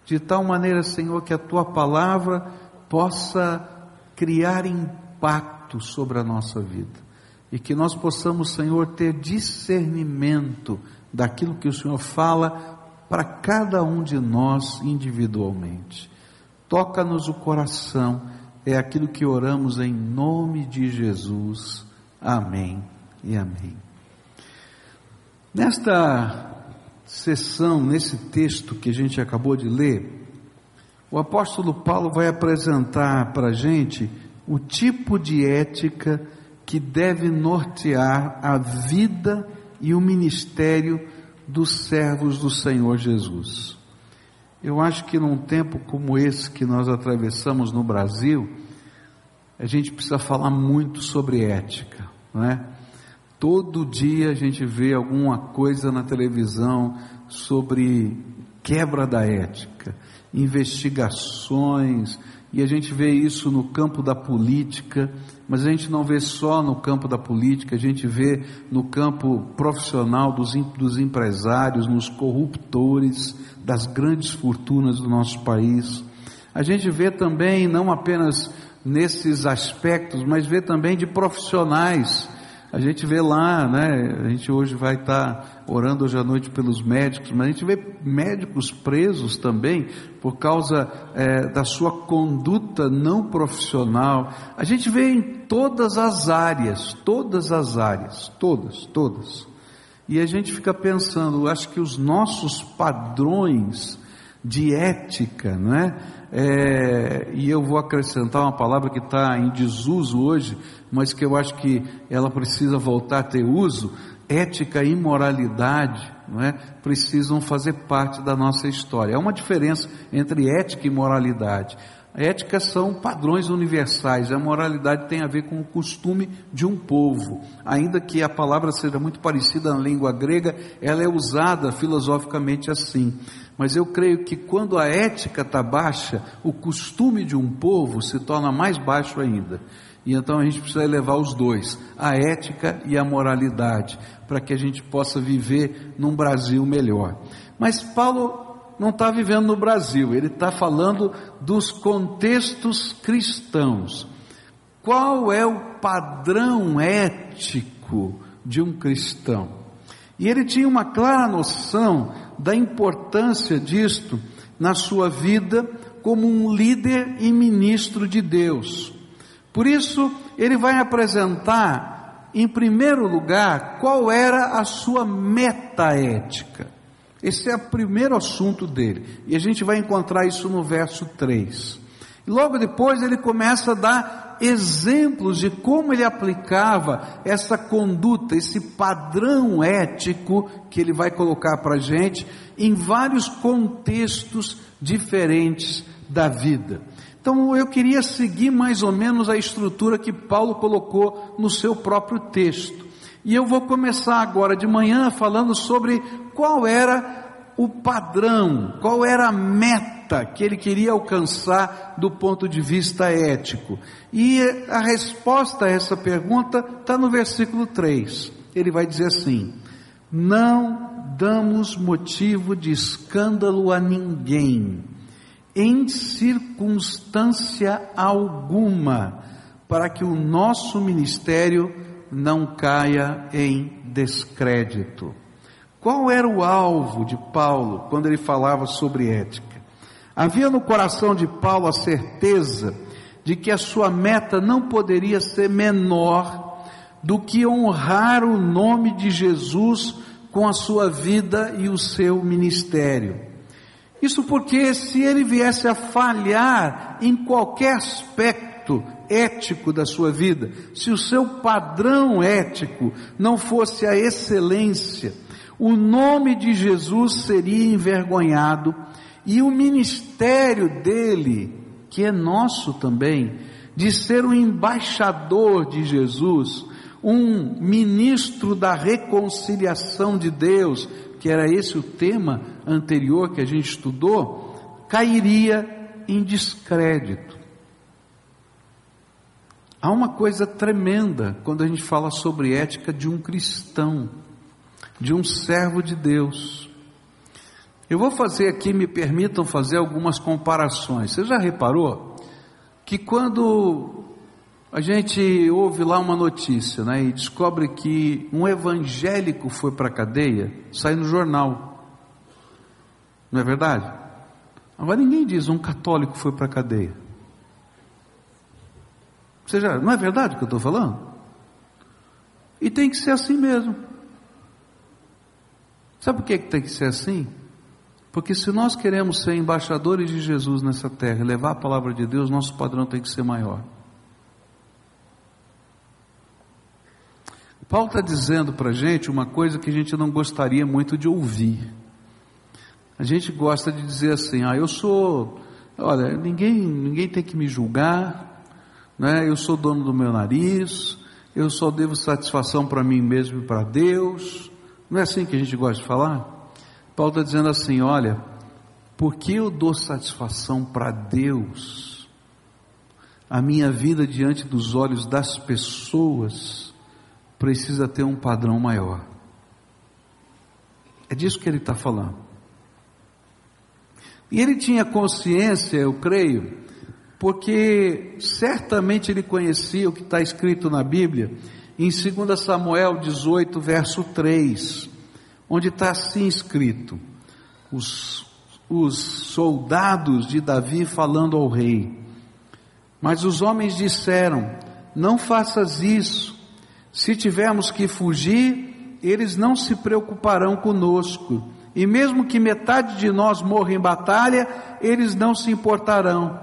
de tal maneira, Senhor, que a tua palavra possa criar impacto sobre a nossa vida e que nós possamos, Senhor, ter discernimento daquilo que o Senhor fala para cada um de nós individualmente. Toca-nos o coração é aquilo que oramos em nome de Jesus. Amém e amém. Nesta sessão, nesse texto que a gente acabou de ler, o apóstolo Paulo vai apresentar para a gente o tipo de ética que deve nortear a vida e o ministério dos servos do Senhor Jesus. Eu acho que num tempo como esse que nós atravessamos no Brasil, a gente precisa falar muito sobre ética, não é? Todo dia a gente vê alguma coisa na televisão sobre quebra da ética, investigações, e a gente vê isso no campo da política, mas a gente não vê só no campo da política, a gente vê no campo profissional dos, dos empresários, nos corruptores, das grandes fortunas do nosso país. A gente vê também, não apenas nesses aspectos, mas vê também de profissionais. A gente vê lá, né? A gente hoje vai estar orando hoje à noite pelos médicos, mas a gente vê médicos presos também por causa é, da sua conduta não profissional. A gente vê em todas as áreas, todas as áreas, todas, todas. E a gente fica pensando, acho que os nossos padrões de ética, não é? é e eu vou acrescentar uma palavra que está em desuso hoje, mas que eu acho que ela precisa voltar a ter uso. Ética e moralidade, não é? Precisam fazer parte da nossa história. Há uma diferença entre ética e moralidade. A ética são padrões universais, a moralidade tem a ver com o costume de um povo. Ainda que a palavra seja muito parecida na língua grega, ela é usada filosoficamente assim. Mas eu creio que quando a ética está baixa, o costume de um povo se torna mais baixo ainda. E então a gente precisa elevar os dois, a ética e a moralidade, para que a gente possa viver num Brasil melhor. Mas Paulo não está vivendo no Brasil, ele está falando dos contextos cristãos. Qual é o padrão ético de um cristão? E ele tinha uma clara noção da importância disto na sua vida como um líder e ministro de Deus. Por isso, ele vai apresentar, em primeiro lugar, qual era a sua meta ética. Esse é o primeiro assunto dele. E a gente vai encontrar isso no verso 3. E logo depois ele começa a dar exemplos de como ele aplicava essa conduta, esse padrão ético que ele vai colocar para a gente em vários contextos diferentes da vida. Então eu queria seguir mais ou menos a estrutura que Paulo colocou no seu próprio texto. E eu vou começar agora de manhã falando sobre qual era o padrão, qual era a meta que ele queria alcançar do ponto de vista ético. E a resposta a essa pergunta está no versículo 3. Ele vai dizer assim: Não damos motivo de escândalo a ninguém em circunstância alguma, para que o nosso ministério não caia em descrédito. Qual era o alvo de Paulo quando ele falava sobre ética? Havia no coração de Paulo a certeza de que a sua meta não poderia ser menor do que honrar o nome de Jesus com a sua vida e o seu ministério. Isso porque se ele viesse a falhar em qualquer aspecto ético da sua vida, se o seu padrão ético não fosse a excelência, o nome de Jesus seria envergonhado e o ministério dele, que é nosso também, de ser um embaixador de Jesus, um ministro da reconciliação de Deus, que era esse o tema anterior que a gente estudou, cairia em descrédito. Há uma coisa tremenda quando a gente fala sobre ética de um cristão, de um servo de Deus. Eu vou fazer aqui, me permitam fazer algumas comparações. Você já reparou que quando a gente ouve lá uma notícia, né, e descobre que um evangélico foi para a cadeia, sai no jornal. Não é verdade? Agora ninguém diz um católico foi para a cadeia. Ou seja, não é verdade o que eu estou falando? E tem que ser assim mesmo. Sabe por que, que tem que ser assim? Porque se nós queremos ser embaixadores de Jesus nessa terra levar a palavra de Deus, nosso padrão tem que ser maior. Paulo está dizendo para a gente uma coisa que a gente não gostaria muito de ouvir. A gente gosta de dizer assim, ah, eu sou, olha, ninguém, ninguém tem que me julgar, né? eu sou dono do meu nariz, eu só devo satisfação para mim mesmo e para Deus. Não é assim que a gente gosta de falar? Paulo está dizendo assim, olha, porque eu dou satisfação para Deus, a minha vida diante dos olhos das pessoas, precisa ter um padrão maior. É disso que ele está falando. E ele tinha consciência, eu creio, porque certamente ele conhecia o que está escrito na Bíblia, em 2 Samuel 18, verso 3, onde está assim escrito: os, os soldados de Davi falando ao rei. Mas os homens disseram: Não faças isso, se tivermos que fugir, eles não se preocuparão conosco. E mesmo que metade de nós morra em batalha, eles não se importarão.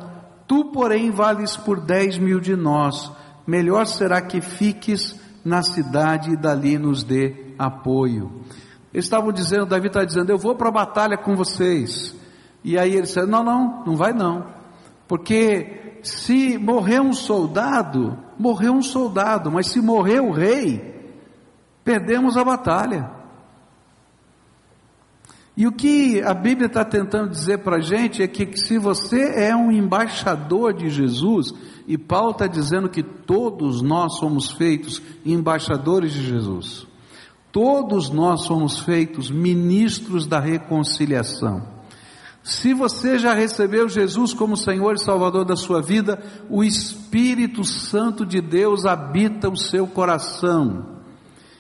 Tu, porém, vales por dez mil de nós. Melhor será que fiques na cidade e dali nos dê apoio. Eles estavam dizendo, Davi está dizendo, eu vou para a batalha com vocês. E aí ele disse, não, não, não vai não. Porque se morrer um soldado, morreu um soldado, mas se morrer o rei, perdemos a batalha. E o que a Bíblia está tentando dizer para a gente é que se você é um embaixador de Jesus, e Paulo está dizendo que todos nós somos feitos embaixadores de Jesus, todos nós somos feitos ministros da reconciliação. Se você já recebeu Jesus como Senhor e Salvador da sua vida, o Espírito Santo de Deus habita o seu coração.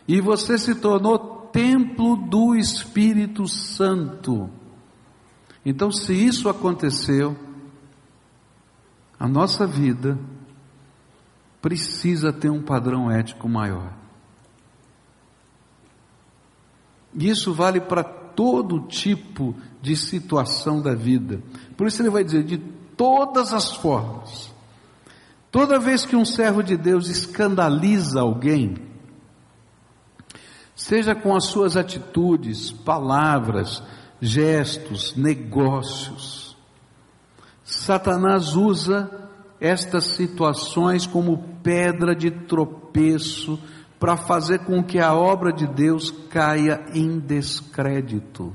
E você se tornou templo do Espírito Santo. Então, se isso aconteceu, a nossa vida precisa ter um padrão ético maior. Isso vale para todo tipo de situação da vida. Por isso ele vai dizer: de todas as formas. Toda vez que um servo de Deus escandaliza alguém, seja com as suas atitudes, palavras, gestos, negócios, Satanás usa estas situações como pedra de tropeço para fazer com que a obra de Deus caia em descrédito.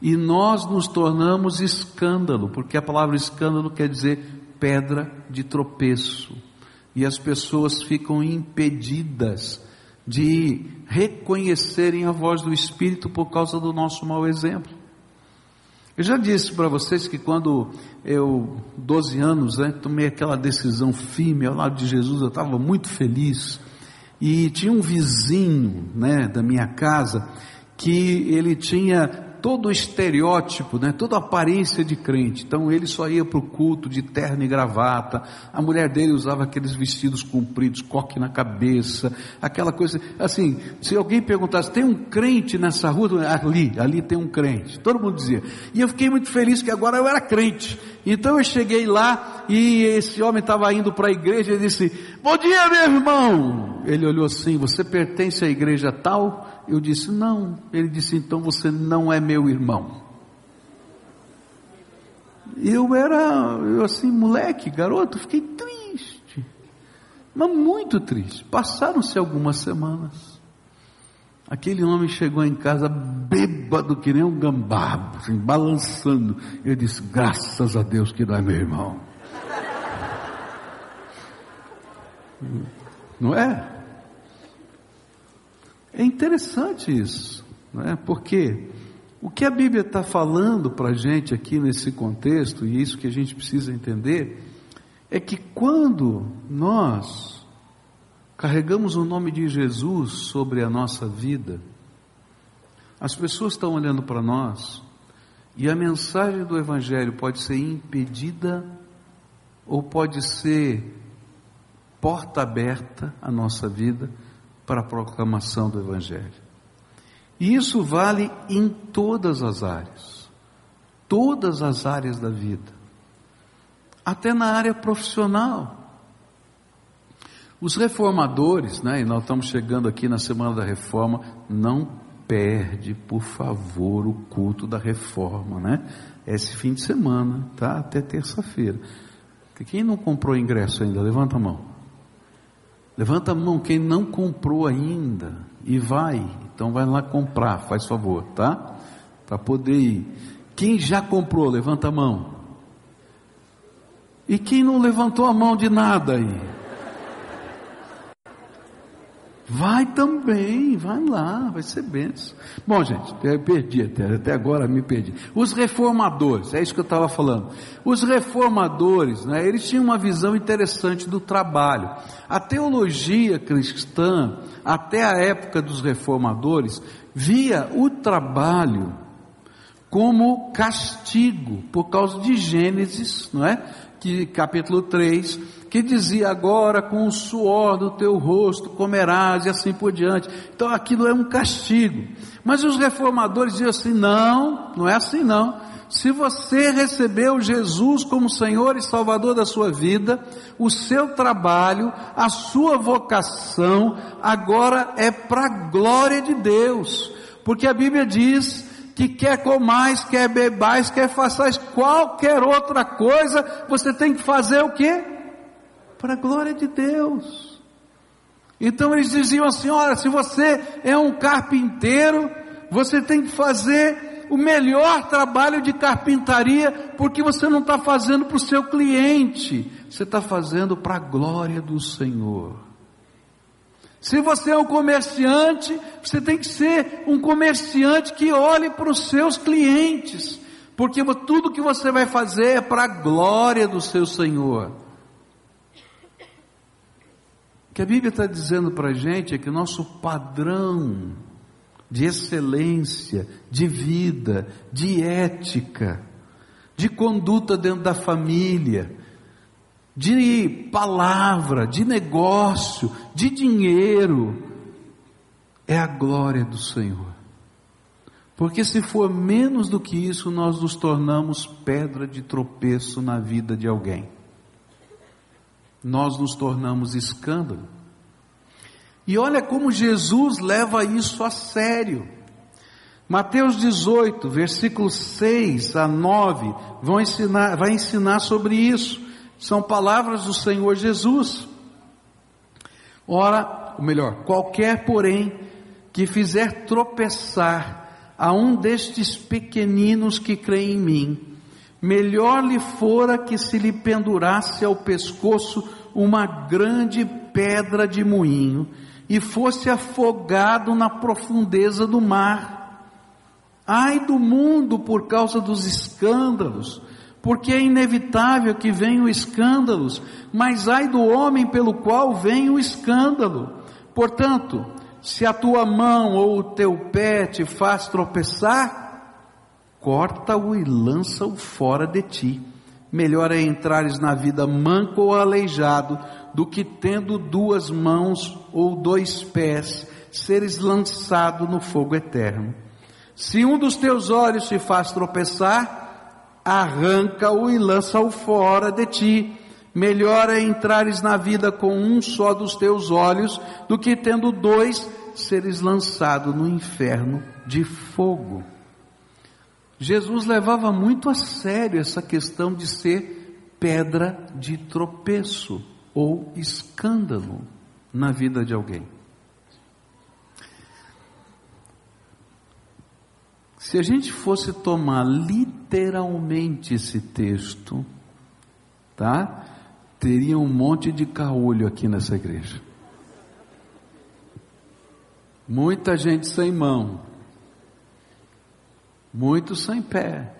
E nós nos tornamos escândalo, porque a palavra escândalo quer dizer pedra de tropeço. E as pessoas ficam impedidas de reconhecerem a voz do Espírito por causa do nosso mau exemplo. Eu já disse para vocês que quando eu, 12 anos, né, tomei aquela decisão firme ao lado de Jesus, eu estava muito feliz. E tinha um vizinho, né, da minha casa, que ele tinha todo o estereótipo, né, toda a aparência de crente. Então ele só ia para o culto de terno e gravata, a mulher dele usava aqueles vestidos compridos, coque na cabeça, aquela coisa. Assim, se alguém perguntasse, tem um crente nessa rua? Ali, ali tem um crente. Todo mundo dizia. E eu fiquei muito feliz que agora eu era crente. Então eu cheguei lá e esse homem estava indo para a igreja e disse: Bom dia, meu irmão. Ele olhou assim: Você pertence à igreja tal? Eu disse: Não. Ele disse: Então você não é meu irmão. Eu era, eu assim, moleque, garoto, fiquei triste, mas muito triste. Passaram-se algumas semanas. Aquele homem chegou em casa bêbado que nem um gambá, assim, balançando. Eu disse: Graças a Deus que não é meu irmão. Não é? É interessante isso, não é? porque o que a Bíblia está falando para a gente aqui nesse contexto, e isso que a gente precisa entender, é que quando nós carregamos o nome de Jesus sobre a nossa vida, as pessoas estão olhando para nós e a mensagem do Evangelho pode ser impedida ou pode ser porta aberta à nossa vida para a proclamação do Evangelho. E isso vale em todas as áreas, todas as áreas da vida, até na área profissional. Os reformadores, né, e nós estamos chegando aqui na Semana da Reforma, não perde, por favor, o culto da reforma, né? Esse fim de semana, tá? Até terça-feira. Quem não comprou ingresso ainda, levanta a mão. Levanta a mão quem não comprou ainda e vai. Então vai lá comprar, faz favor, tá? Para poder ir. Quem já comprou, levanta a mão. E quem não levantou a mão de nada aí? Vai também, vai lá, vai ser benção. Bom, gente, eu perdi até, até agora me perdi. Os reformadores, é isso que eu estava falando. Os reformadores, né, eles tinham uma visão interessante do trabalho. A teologia cristã, até a época dos reformadores, via o trabalho como castigo, por causa de Gênesis, não é? Que, capítulo 3, que dizia agora com o suor do teu rosto comerás e assim por diante. Então aquilo é um castigo. Mas os reformadores diziam assim: não, não é assim não. Se você recebeu Jesus como Senhor e Salvador da sua vida, o seu trabalho, a sua vocação agora é para a glória de Deus. Porque a Bíblia diz que quer comais, quer bebais, quer façais qualquer outra coisa, você tem que fazer o quê? para a glória de Deus. Então eles diziam assim: olha, se você é um carpinteiro, você tem que fazer o melhor trabalho de carpintaria, porque você não está fazendo para o seu cliente, você está fazendo para a glória do Senhor. Se você é um comerciante, você tem que ser um comerciante que olhe para os seus clientes, porque tudo que você vai fazer é para a glória do seu Senhor. Que a Bíblia está dizendo para a gente é que nosso padrão de excelência, de vida, de ética, de conduta dentro da família, de palavra, de negócio, de dinheiro, é a glória do Senhor. Porque se for menos do que isso, nós nos tornamos pedra de tropeço na vida de alguém. Nós nos tornamos escândalo. E olha como Jesus leva isso a sério. Mateus 18, versículos 6 a 9, vão ensinar, vai ensinar sobre isso. São palavras do Senhor Jesus. Ora, ou melhor, qualquer, porém, que fizer tropeçar a um destes pequeninos que creem em mim, melhor lhe fora que se lhe pendurasse ao pescoço uma grande pedra de moinho e fosse afogado na profundeza do mar. Ai do mundo por causa dos escândalos, porque é inevitável que venham escândalos, mas ai do homem pelo qual vem o escândalo. Portanto, se a tua mão ou o teu pé te faz tropeçar, corta-o e lança-o fora de ti. Melhor é entrares na vida manco ou aleijado, do que tendo duas mãos ou dois pés, seres lançado no fogo eterno. Se um dos teus olhos te faz tropeçar, arranca-o e lança-o fora de ti. Melhor é entrares na vida com um só dos teus olhos, do que tendo dois, seres lançado no inferno de fogo. Jesus levava muito a sério essa questão de ser pedra de tropeço ou escândalo na vida de alguém. Se a gente fosse tomar literalmente esse texto, tá? Teria um monte de caolho aqui nessa igreja. Muita gente sem mão, muitos sem pé.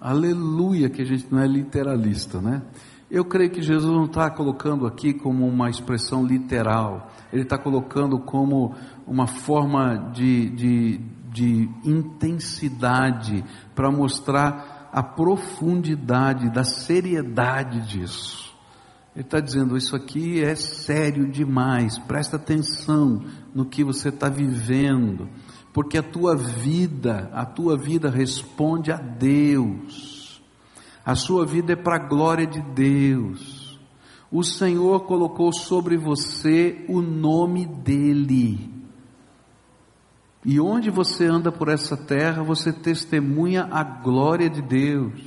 Aleluia, que a gente não é literalista, né? Eu creio que Jesus não está colocando aqui como uma expressão literal, ele está colocando como uma forma de, de, de intensidade para mostrar a profundidade da seriedade disso. Ele está dizendo: Isso aqui é sério demais, presta atenção no que você está vivendo, porque a tua vida, a tua vida responde a Deus, a sua vida é para a glória de Deus. O Senhor colocou sobre você o nome dEle. E onde você anda por essa terra, você testemunha a glória de Deus.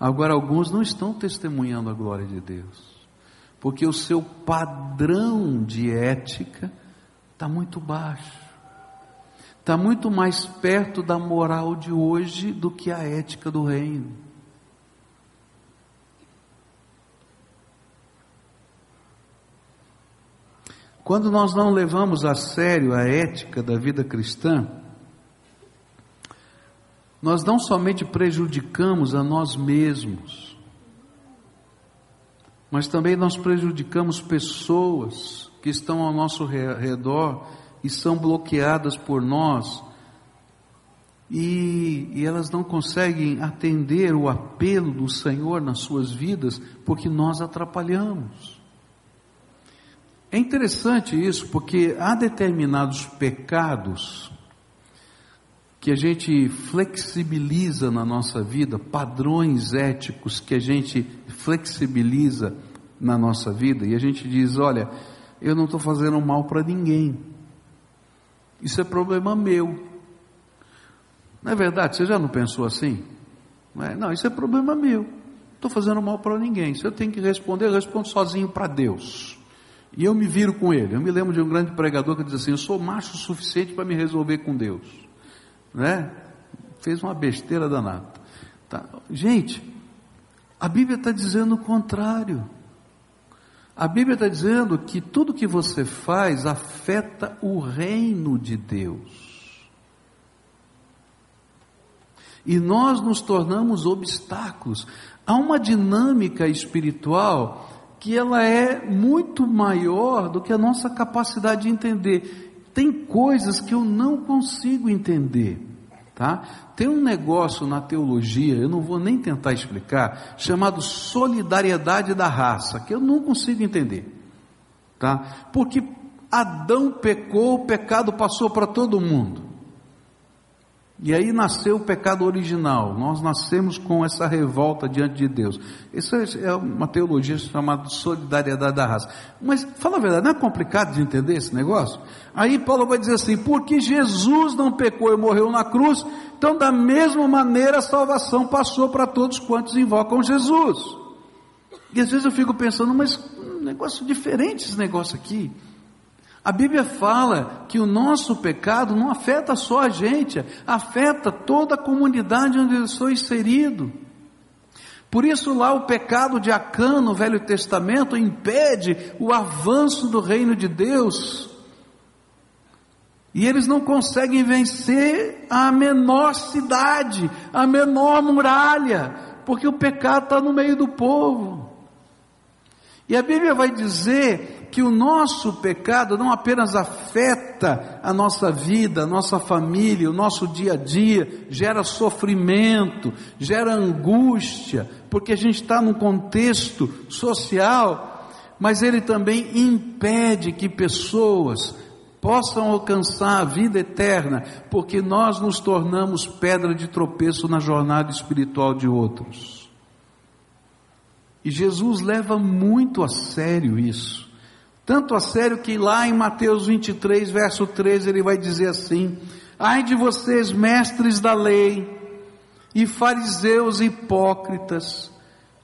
Agora, alguns não estão testemunhando a glória de Deus, porque o seu padrão de ética está muito baixo, está muito mais perto da moral de hoje do que a ética do reino. Quando nós não levamos a sério a ética da vida cristã, nós não somente prejudicamos a nós mesmos, mas também nós prejudicamos pessoas que estão ao nosso redor e são bloqueadas por nós e, e, elas não conseguem atender o apelo do Senhor nas suas vidas porque nós atrapalhamos. É interessante isso, porque há determinados pecados que a gente flexibiliza na nossa vida, padrões éticos que a gente flexibiliza na nossa vida, e a gente diz: olha, eu não estou fazendo mal para ninguém, isso é problema meu. Não é verdade? Você já não pensou assim? Não, é? não isso é problema meu. Não estou fazendo mal para ninguém. Se eu tenho que responder, eu respondo sozinho para Deus. E eu me viro com ele. Eu me lembro de um grande pregador que diz assim: Eu sou macho o suficiente para me resolver com Deus. Né? Fez uma besteira danada. Tá. Gente, a Bíblia está dizendo o contrário. A Bíblia está dizendo que tudo que você faz afeta o reino de Deus. E nós nos tornamos obstáculos. Há uma dinâmica espiritual que ela é muito maior do que a nossa capacidade de entender. Tem coisas que eu não consigo entender. Tá? Tem um negócio na teologia, eu não vou nem tentar explicar, chamado solidariedade da raça, que eu não consigo entender. Tá? Porque Adão pecou, o pecado passou para todo mundo. E aí nasceu o pecado original. Nós nascemos com essa revolta diante de Deus. Isso é uma teologia chamada solidariedade da raça. Mas, fala a verdade, não é complicado de entender esse negócio? Aí Paulo vai dizer assim: porque Jesus não pecou e morreu na cruz, então da mesma maneira a salvação passou para todos quantos invocam Jesus. E às vezes eu fico pensando, mas um negócio diferente esse negócio aqui. A Bíblia fala que o nosso pecado não afeta só a gente, afeta toda a comunidade onde eu estou inserido. Por isso lá o pecado de Acã no Velho Testamento impede o avanço do reino de Deus. E eles não conseguem vencer a menor cidade, a menor muralha, porque o pecado está no meio do povo. E a Bíblia vai dizer que o nosso pecado não apenas afeta a nossa vida, a nossa família, o nosso dia a dia, gera sofrimento, gera angústia, porque a gente está num contexto social, mas ele também impede que pessoas possam alcançar a vida eterna, porque nós nos tornamos pedra de tropeço na jornada espiritual de outros. E Jesus leva muito a sério isso. Tanto a sério que lá em Mateus 23, verso 13, ele vai dizer assim: Ai de vocês, mestres da lei, e fariseus hipócritas,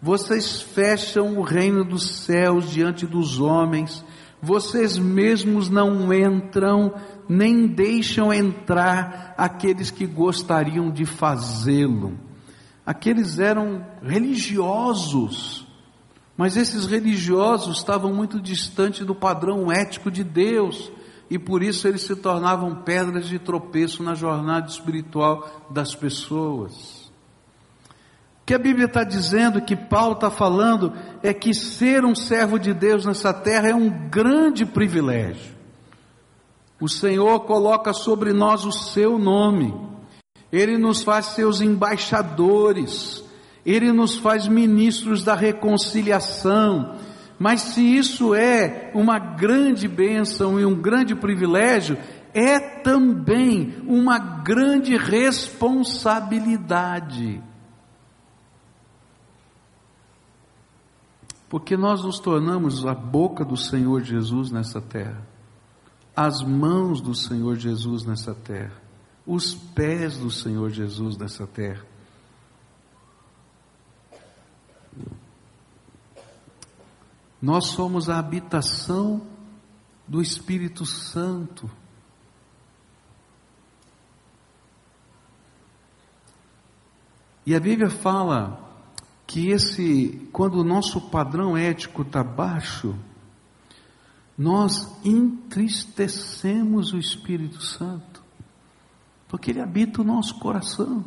vocês fecham o reino dos céus diante dos homens, vocês mesmos não entram, nem deixam entrar aqueles que gostariam de fazê-lo. Aqueles eram religiosos, mas esses religiosos estavam muito distantes do padrão ético de Deus e por isso eles se tornavam pedras de tropeço na jornada espiritual das pessoas. O que a Bíblia está dizendo, que Paulo está falando, é que ser um servo de Deus nessa terra é um grande privilégio. O Senhor coloca sobre nós o seu nome, Ele nos faz seus embaixadores, ele nos faz ministros da reconciliação. Mas se isso é uma grande bênção e um grande privilégio, é também uma grande responsabilidade. Porque nós nos tornamos a boca do Senhor Jesus nessa terra, as mãos do Senhor Jesus nessa terra, os pés do Senhor Jesus nessa terra. Nós somos a habitação do Espírito Santo. E a Bíblia fala que esse, quando o nosso padrão ético está baixo, nós entristecemos o Espírito Santo, porque ele habita o nosso coração.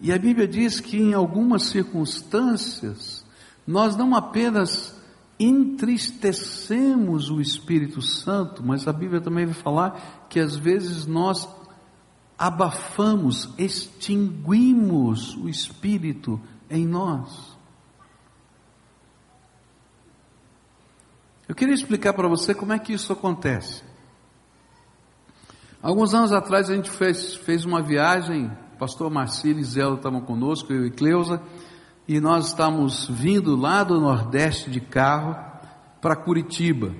E a Bíblia diz que em algumas circunstâncias, nós não apenas entristecemos o Espírito Santo, mas a Bíblia também vai falar que às vezes nós abafamos, extinguimos o Espírito em nós. Eu queria explicar para você como é que isso acontece. Alguns anos atrás a gente fez, fez uma viagem pastor Marcílio e Zé estavam conosco, eu e Cleusa, e nós estávamos vindo lá do Nordeste de carro para Curitiba.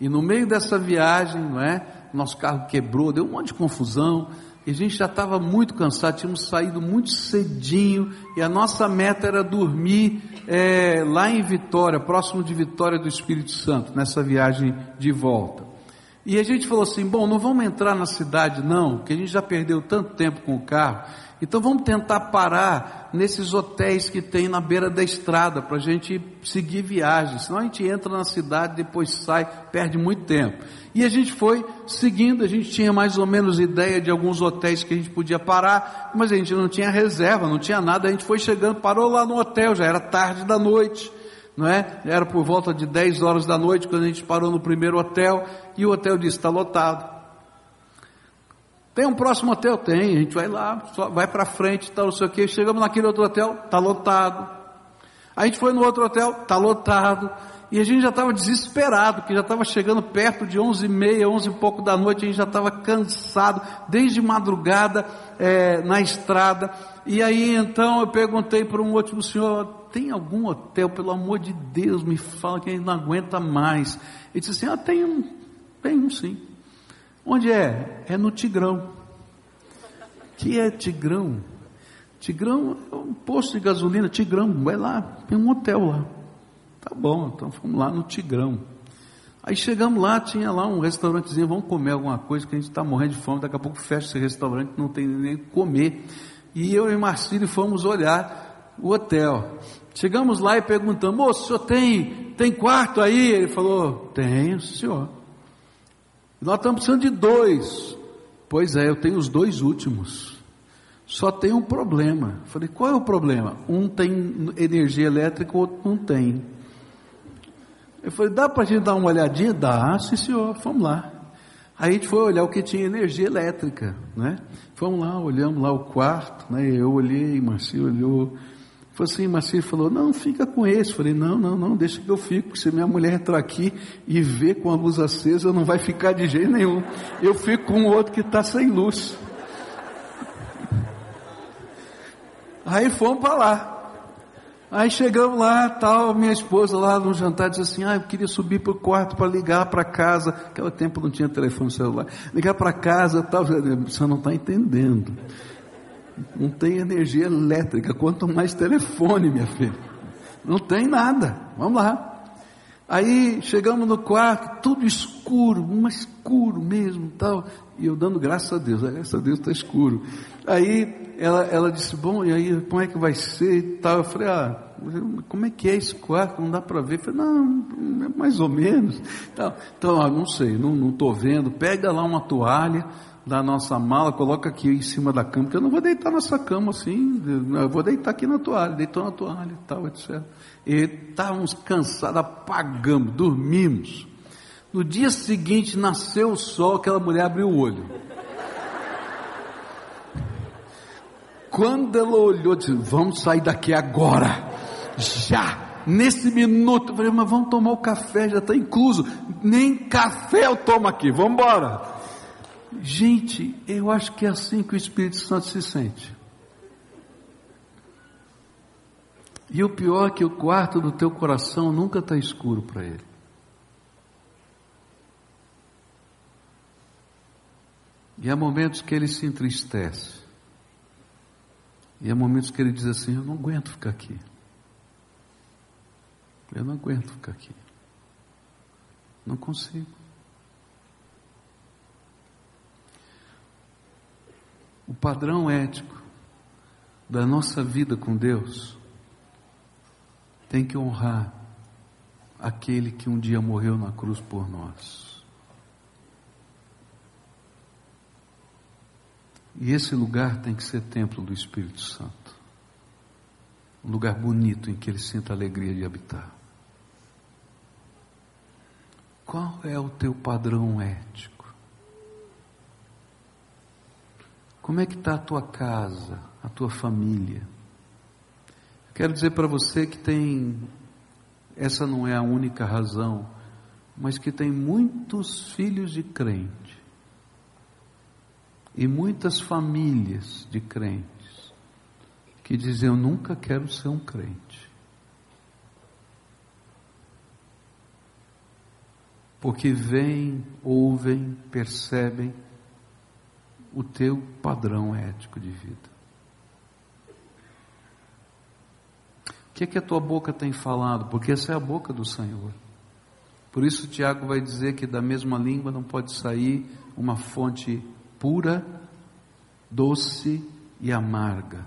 E no meio dessa viagem, não é? Nosso carro quebrou, deu um monte de confusão, e a gente já estava muito cansado, tínhamos saído muito cedinho, e a nossa meta era dormir é, lá em Vitória, próximo de Vitória do Espírito Santo, nessa viagem de volta. E a gente falou assim: bom, não vamos entrar na cidade, não, porque a gente já perdeu tanto tempo com o carro. Então vamos tentar parar nesses hotéis que tem na beira da estrada para a gente seguir viagem. Senão a gente entra na cidade, depois sai, perde muito tempo. E a gente foi seguindo, a gente tinha mais ou menos ideia de alguns hotéis que a gente podia parar, mas a gente não tinha reserva, não tinha nada. A gente foi chegando, parou lá no hotel, já era tarde da noite não é? Era por volta de 10 horas da noite quando a gente parou no primeiro hotel e o hotel disse: está lotado. Tem um próximo hotel? Tem, a gente vai lá, vai para frente, tal, não sei o que. Chegamos naquele outro hotel, tá lotado. A gente foi no outro hotel, tá lotado. E a gente já estava desesperado, porque já estava chegando perto de onze e meia, onze e pouco da noite, a gente já estava cansado, desde madrugada é, na estrada. E aí então eu perguntei para um último senhor, tem algum hotel, pelo amor de Deus, me fala que a gente não aguenta mais. Ele disse assim, ah, tem um, tem um sim. Onde é? É no Tigrão. Que é Tigrão? Tigrão é um posto de gasolina, Tigrão, vai lá, tem um hotel lá. Tá bom, então fomos lá no Tigrão. Aí chegamos lá, tinha lá um restaurantezinho, vamos comer alguma coisa, que a gente está morrendo de fome, daqui a pouco fecha esse restaurante, não tem nem comer. E eu e Marcílio fomos olhar o hotel. Chegamos lá e perguntamos, moço, o senhor tem, tem quarto aí? Ele falou, tenho, senhor. Nós estamos precisando de dois. Pois é, eu tenho os dois últimos. Só tem um problema. falei, qual é o problema? Um tem energia elétrica, o outro não tem. Eu falei, dá para a gente dar uma olhadinha? Dá, sim senhor, vamos lá. Aí a gente foi olhar o que tinha energia elétrica, né? Fomos lá, olhamos lá o quarto, né? Eu olhei, Marcio olhou. Falei assim, Marcio falou, não, fica com esse. Falei, não, não, não, deixa que eu fico, se minha mulher entrar aqui e ver com a luz acesa, não vai ficar de jeito nenhum. Eu fico com o outro que está sem luz. Aí fomos para lá. Aí chegamos lá, tal, minha esposa lá no jantar disse assim: Ah, eu queria subir para o quarto para ligar para casa. Aquele tempo não tinha telefone celular. Ligar para casa, tal. Você não está entendendo. Não tem energia elétrica, quanto mais telefone, minha filha. Não tem nada. Vamos lá. Aí chegamos no quarto, tudo escuro, um escuro mesmo, tal. E eu dando graças a Deus, graças a Deus está escuro. Aí ela, ela disse, bom, e aí como é que vai ser tal? Eu falei, ah, como é que é esse quarto? Não dá para ver. Eu falei, não, é mais ou menos. Então, então ah, não sei, não estou vendo. Pega lá uma toalha da nossa mala, coloca aqui em cima da cama, porque eu não vou deitar nessa cama assim, eu vou deitar aqui na toalha, deitou na toalha e tal, etc. E estávamos cansados, apagamos, dormimos. No dia seguinte nasceu o sol, aquela mulher abriu o olho. Quando ela olhou, disse: Vamos sair daqui agora, já, nesse minuto. Eu falei: Mas vamos tomar o café, já está incluso. Nem café eu tomo aqui, vamos embora. Gente, eu acho que é assim que o Espírito Santo se sente. E o pior é que o quarto do teu coração nunca está escuro para ele. E há momentos que ele se entristece. E há momentos que ele diz assim: Eu não aguento ficar aqui. Eu não aguento ficar aqui. Não consigo. O padrão ético da nossa vida com Deus tem que honrar aquele que um dia morreu na cruz por nós. E esse lugar tem que ser templo do Espírito Santo. Um lugar bonito em que ele sinta a alegria de habitar. Qual é o teu padrão ético? Como é que está a tua casa, a tua família? Quero dizer para você que tem, essa não é a única razão, mas que tem muitos filhos de crente e muitas famílias de crentes que dizem: Eu nunca quero ser um crente. Porque veem, ouvem, percebem o teu padrão ético de vida. O que, é que a tua boca tem falado? Porque essa é a boca do Senhor. Por isso, Tiago vai dizer que da mesma língua não pode sair uma fonte pura, doce e amarga.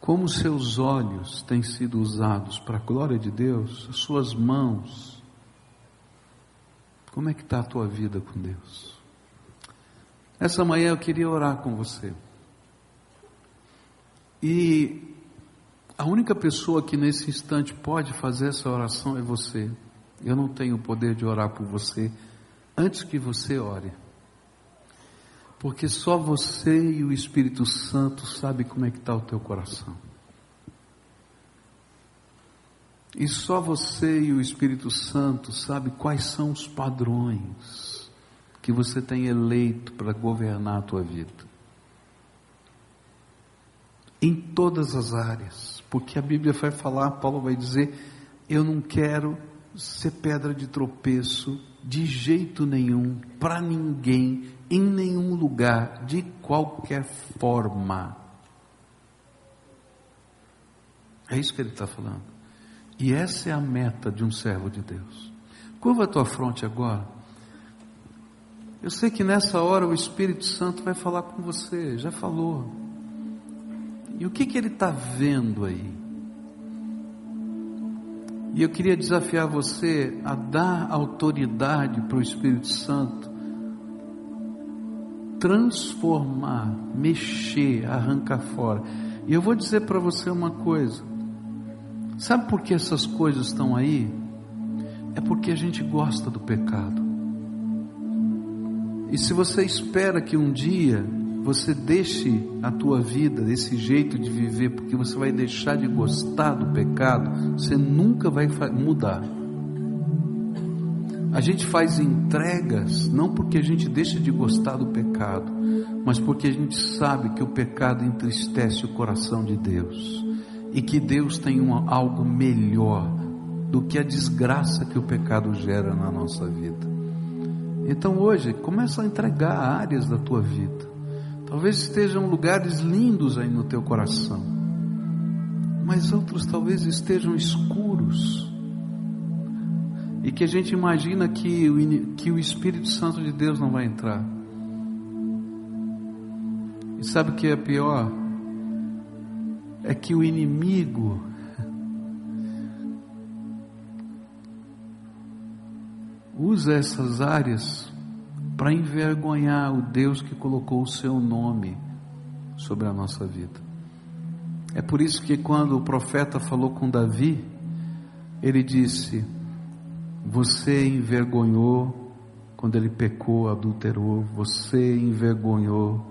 Como seus olhos têm sido usados para a glória de Deus, as suas mãos, como é que está a tua vida com Deus? Essa manhã eu queria orar com você. E a única pessoa que nesse instante pode fazer essa oração é você. Eu não tenho o poder de orar por você antes que você ore. Porque só você e o Espírito Santo sabem como é que está o teu coração. E só você e o Espírito Santo sabem quais são os padrões que você tem eleito para governar a tua vida. Em todas as áreas. Porque a Bíblia vai falar, Paulo vai dizer: Eu não quero ser pedra de tropeço de jeito nenhum, para ninguém, em nenhum lugar, de qualquer forma. É isso que ele está falando. E essa é a meta de um servo de Deus. Curva a tua fronte agora. Eu sei que nessa hora o Espírito Santo vai falar com você, já falou. E o que, que ele está vendo aí? E eu queria desafiar você a dar autoridade para o Espírito Santo transformar, mexer, arrancar fora. E eu vou dizer para você uma coisa: sabe por que essas coisas estão aí? É porque a gente gosta do pecado. E se você espera que um dia você deixe a tua vida desse jeito de viver, porque você vai deixar de gostar do pecado, você nunca vai mudar. A gente faz entregas não porque a gente deixa de gostar do pecado, mas porque a gente sabe que o pecado entristece o coração de Deus e que Deus tem uma, algo melhor do que a desgraça que o pecado gera na nossa vida. Então hoje, começa a entregar áreas da tua vida Talvez estejam lugares lindos aí no teu coração, mas outros talvez estejam escuros. E que a gente imagina que o, que o Espírito Santo de Deus não vai entrar. E sabe o que é pior? É que o inimigo usa essas áreas para envergonhar o Deus que colocou o seu nome sobre a nossa vida. É por isso que quando o profeta falou com Davi, ele disse: Você envergonhou quando ele pecou, adulterou, você envergonhou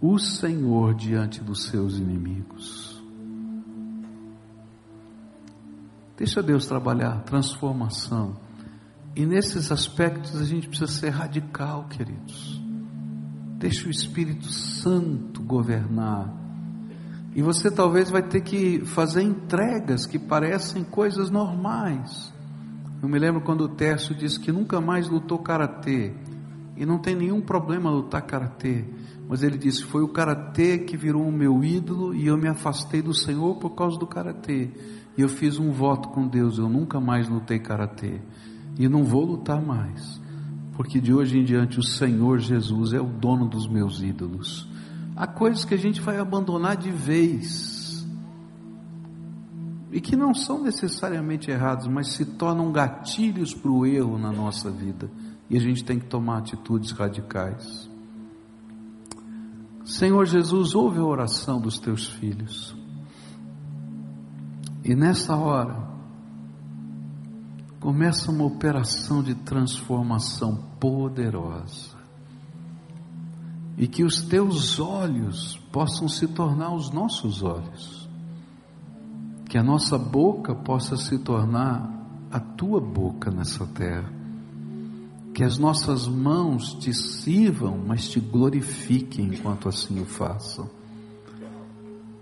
o Senhor diante dos seus inimigos. Deixa Deus trabalhar transformação e nesses aspectos a gente precisa ser radical, queridos. Deixa o Espírito Santo governar. E você talvez vai ter que fazer entregas que parecem coisas normais. Eu me lembro quando o Tércio disse que nunca mais lutou karatê. E não tem nenhum problema lutar karatê. Mas ele disse: Foi o karatê que virou o meu ídolo e eu me afastei do Senhor por causa do karatê. E eu fiz um voto com Deus: Eu nunca mais lutei karatê e não vou lutar mais, porque de hoje em diante o Senhor Jesus é o dono dos meus ídolos. Há coisas que a gente vai abandonar de vez e que não são necessariamente errados, mas se tornam gatilhos para o erro na nossa vida e a gente tem que tomar atitudes radicais. Senhor Jesus, ouve a oração dos teus filhos. E nessa hora, começa uma operação de transformação poderosa. E que os teus olhos possam se tornar os nossos olhos. Que a nossa boca possa se tornar a tua boca nessa terra. Que as nossas mãos te sirvam, mas te glorifiquem enquanto assim o façam.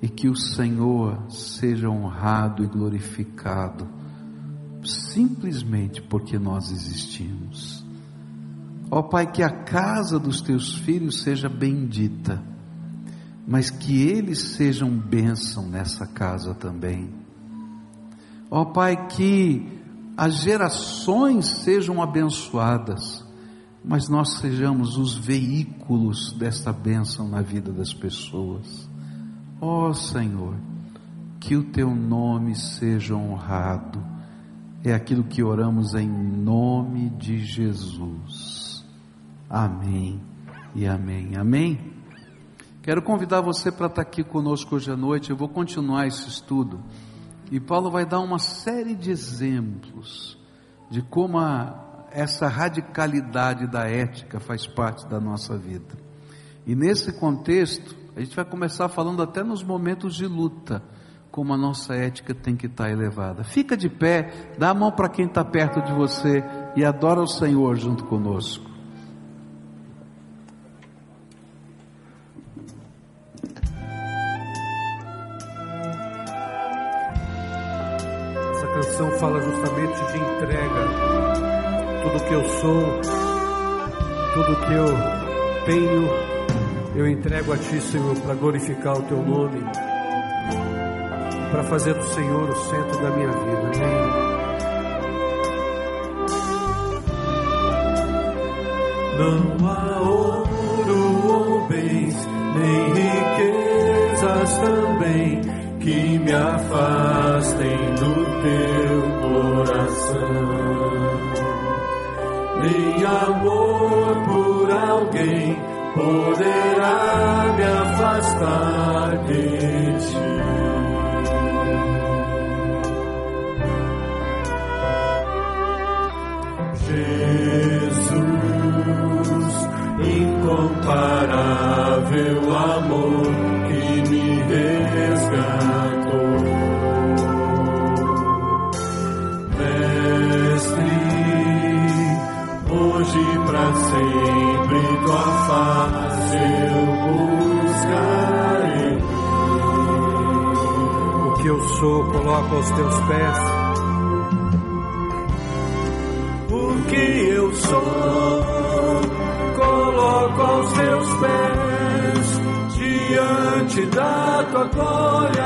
E que o Senhor seja honrado e glorificado simplesmente porque nós existimos. Ó oh, Pai, que a casa dos teus filhos seja bendita, mas que eles sejam bênção nessa casa também. Ó oh, Pai, que as gerações sejam abençoadas, mas nós sejamos os veículos desta bênção na vida das pessoas. Ó oh, Senhor, que o teu nome seja honrado é aquilo que oramos em nome de Jesus. Amém e amém. Amém. Quero convidar você para estar aqui conosco hoje à noite. Eu vou continuar esse estudo. E Paulo vai dar uma série de exemplos de como a, essa radicalidade da ética faz parte da nossa vida. E nesse contexto, a gente vai começar falando até nos momentos de luta, como a nossa ética tem que estar elevada. Fica de pé, dá a mão para quem está perto de você e adora o Senhor junto conosco.
Essa canção fala justamente de entrega. Tudo que eu sou, tudo que eu tenho, eu entrego a Ti, Senhor, para glorificar o Teu nome, para fazer do Senhor o centro da minha vida. Amém.
Não há ouro ou bens, nem riquezas também que me afastem do teu coração. Nem amor por alguém poderá me afastar de ti. Eu buscarei.
O que eu sou, coloco aos teus pés.
O que eu sou, coloco aos teus pés. Diante da tua glória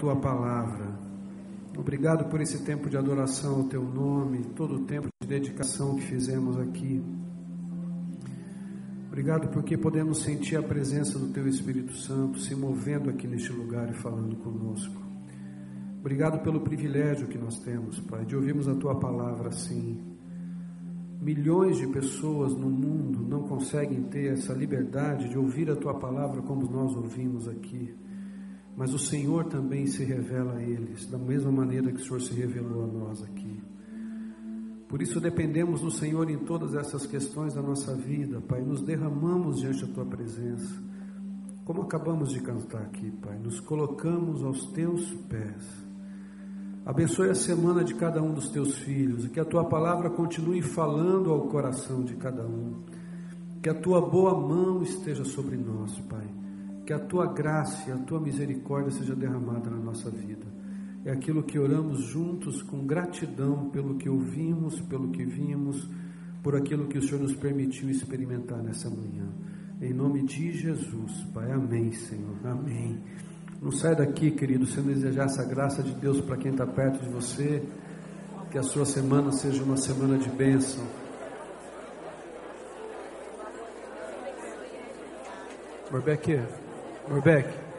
tua
palavra. Obrigado por esse tempo de adoração ao teu nome, todo o tempo de dedicação que fizemos aqui. Obrigado porque podemos sentir a presença do teu Espírito Santo se movendo aqui neste lugar e falando conosco. Obrigado pelo privilégio que nós temos, Pai, de ouvirmos a tua palavra assim. Milhões de pessoas no mundo não conseguem ter essa liberdade de ouvir a tua palavra como nós ouvimos aqui. Mas o Senhor também se revela a eles, da mesma maneira que o Senhor se revelou a nós aqui. Por isso dependemos do Senhor em todas essas questões da nossa vida, Pai. Nos derramamos diante da tua presença. Como acabamos de cantar aqui, Pai, nos colocamos aos teus pés. Abençoe a semana de cada um dos teus filhos e que a tua palavra continue falando ao coração de cada um. Que a tua boa mão esteja sobre nós, Pai. Que a tua graça a tua misericórdia seja derramada na nossa vida. É aquilo que oramos juntos com gratidão pelo que ouvimos, pelo que vimos, por aquilo que o Senhor nos permitiu experimentar nessa manhã. Em nome de Jesus, Pai. Amém, Senhor. Amém. Não sai daqui, querido, sem desejar essa graça de Deus para quem está perto de você. Que a sua semana seja uma semana de bênção. we're back.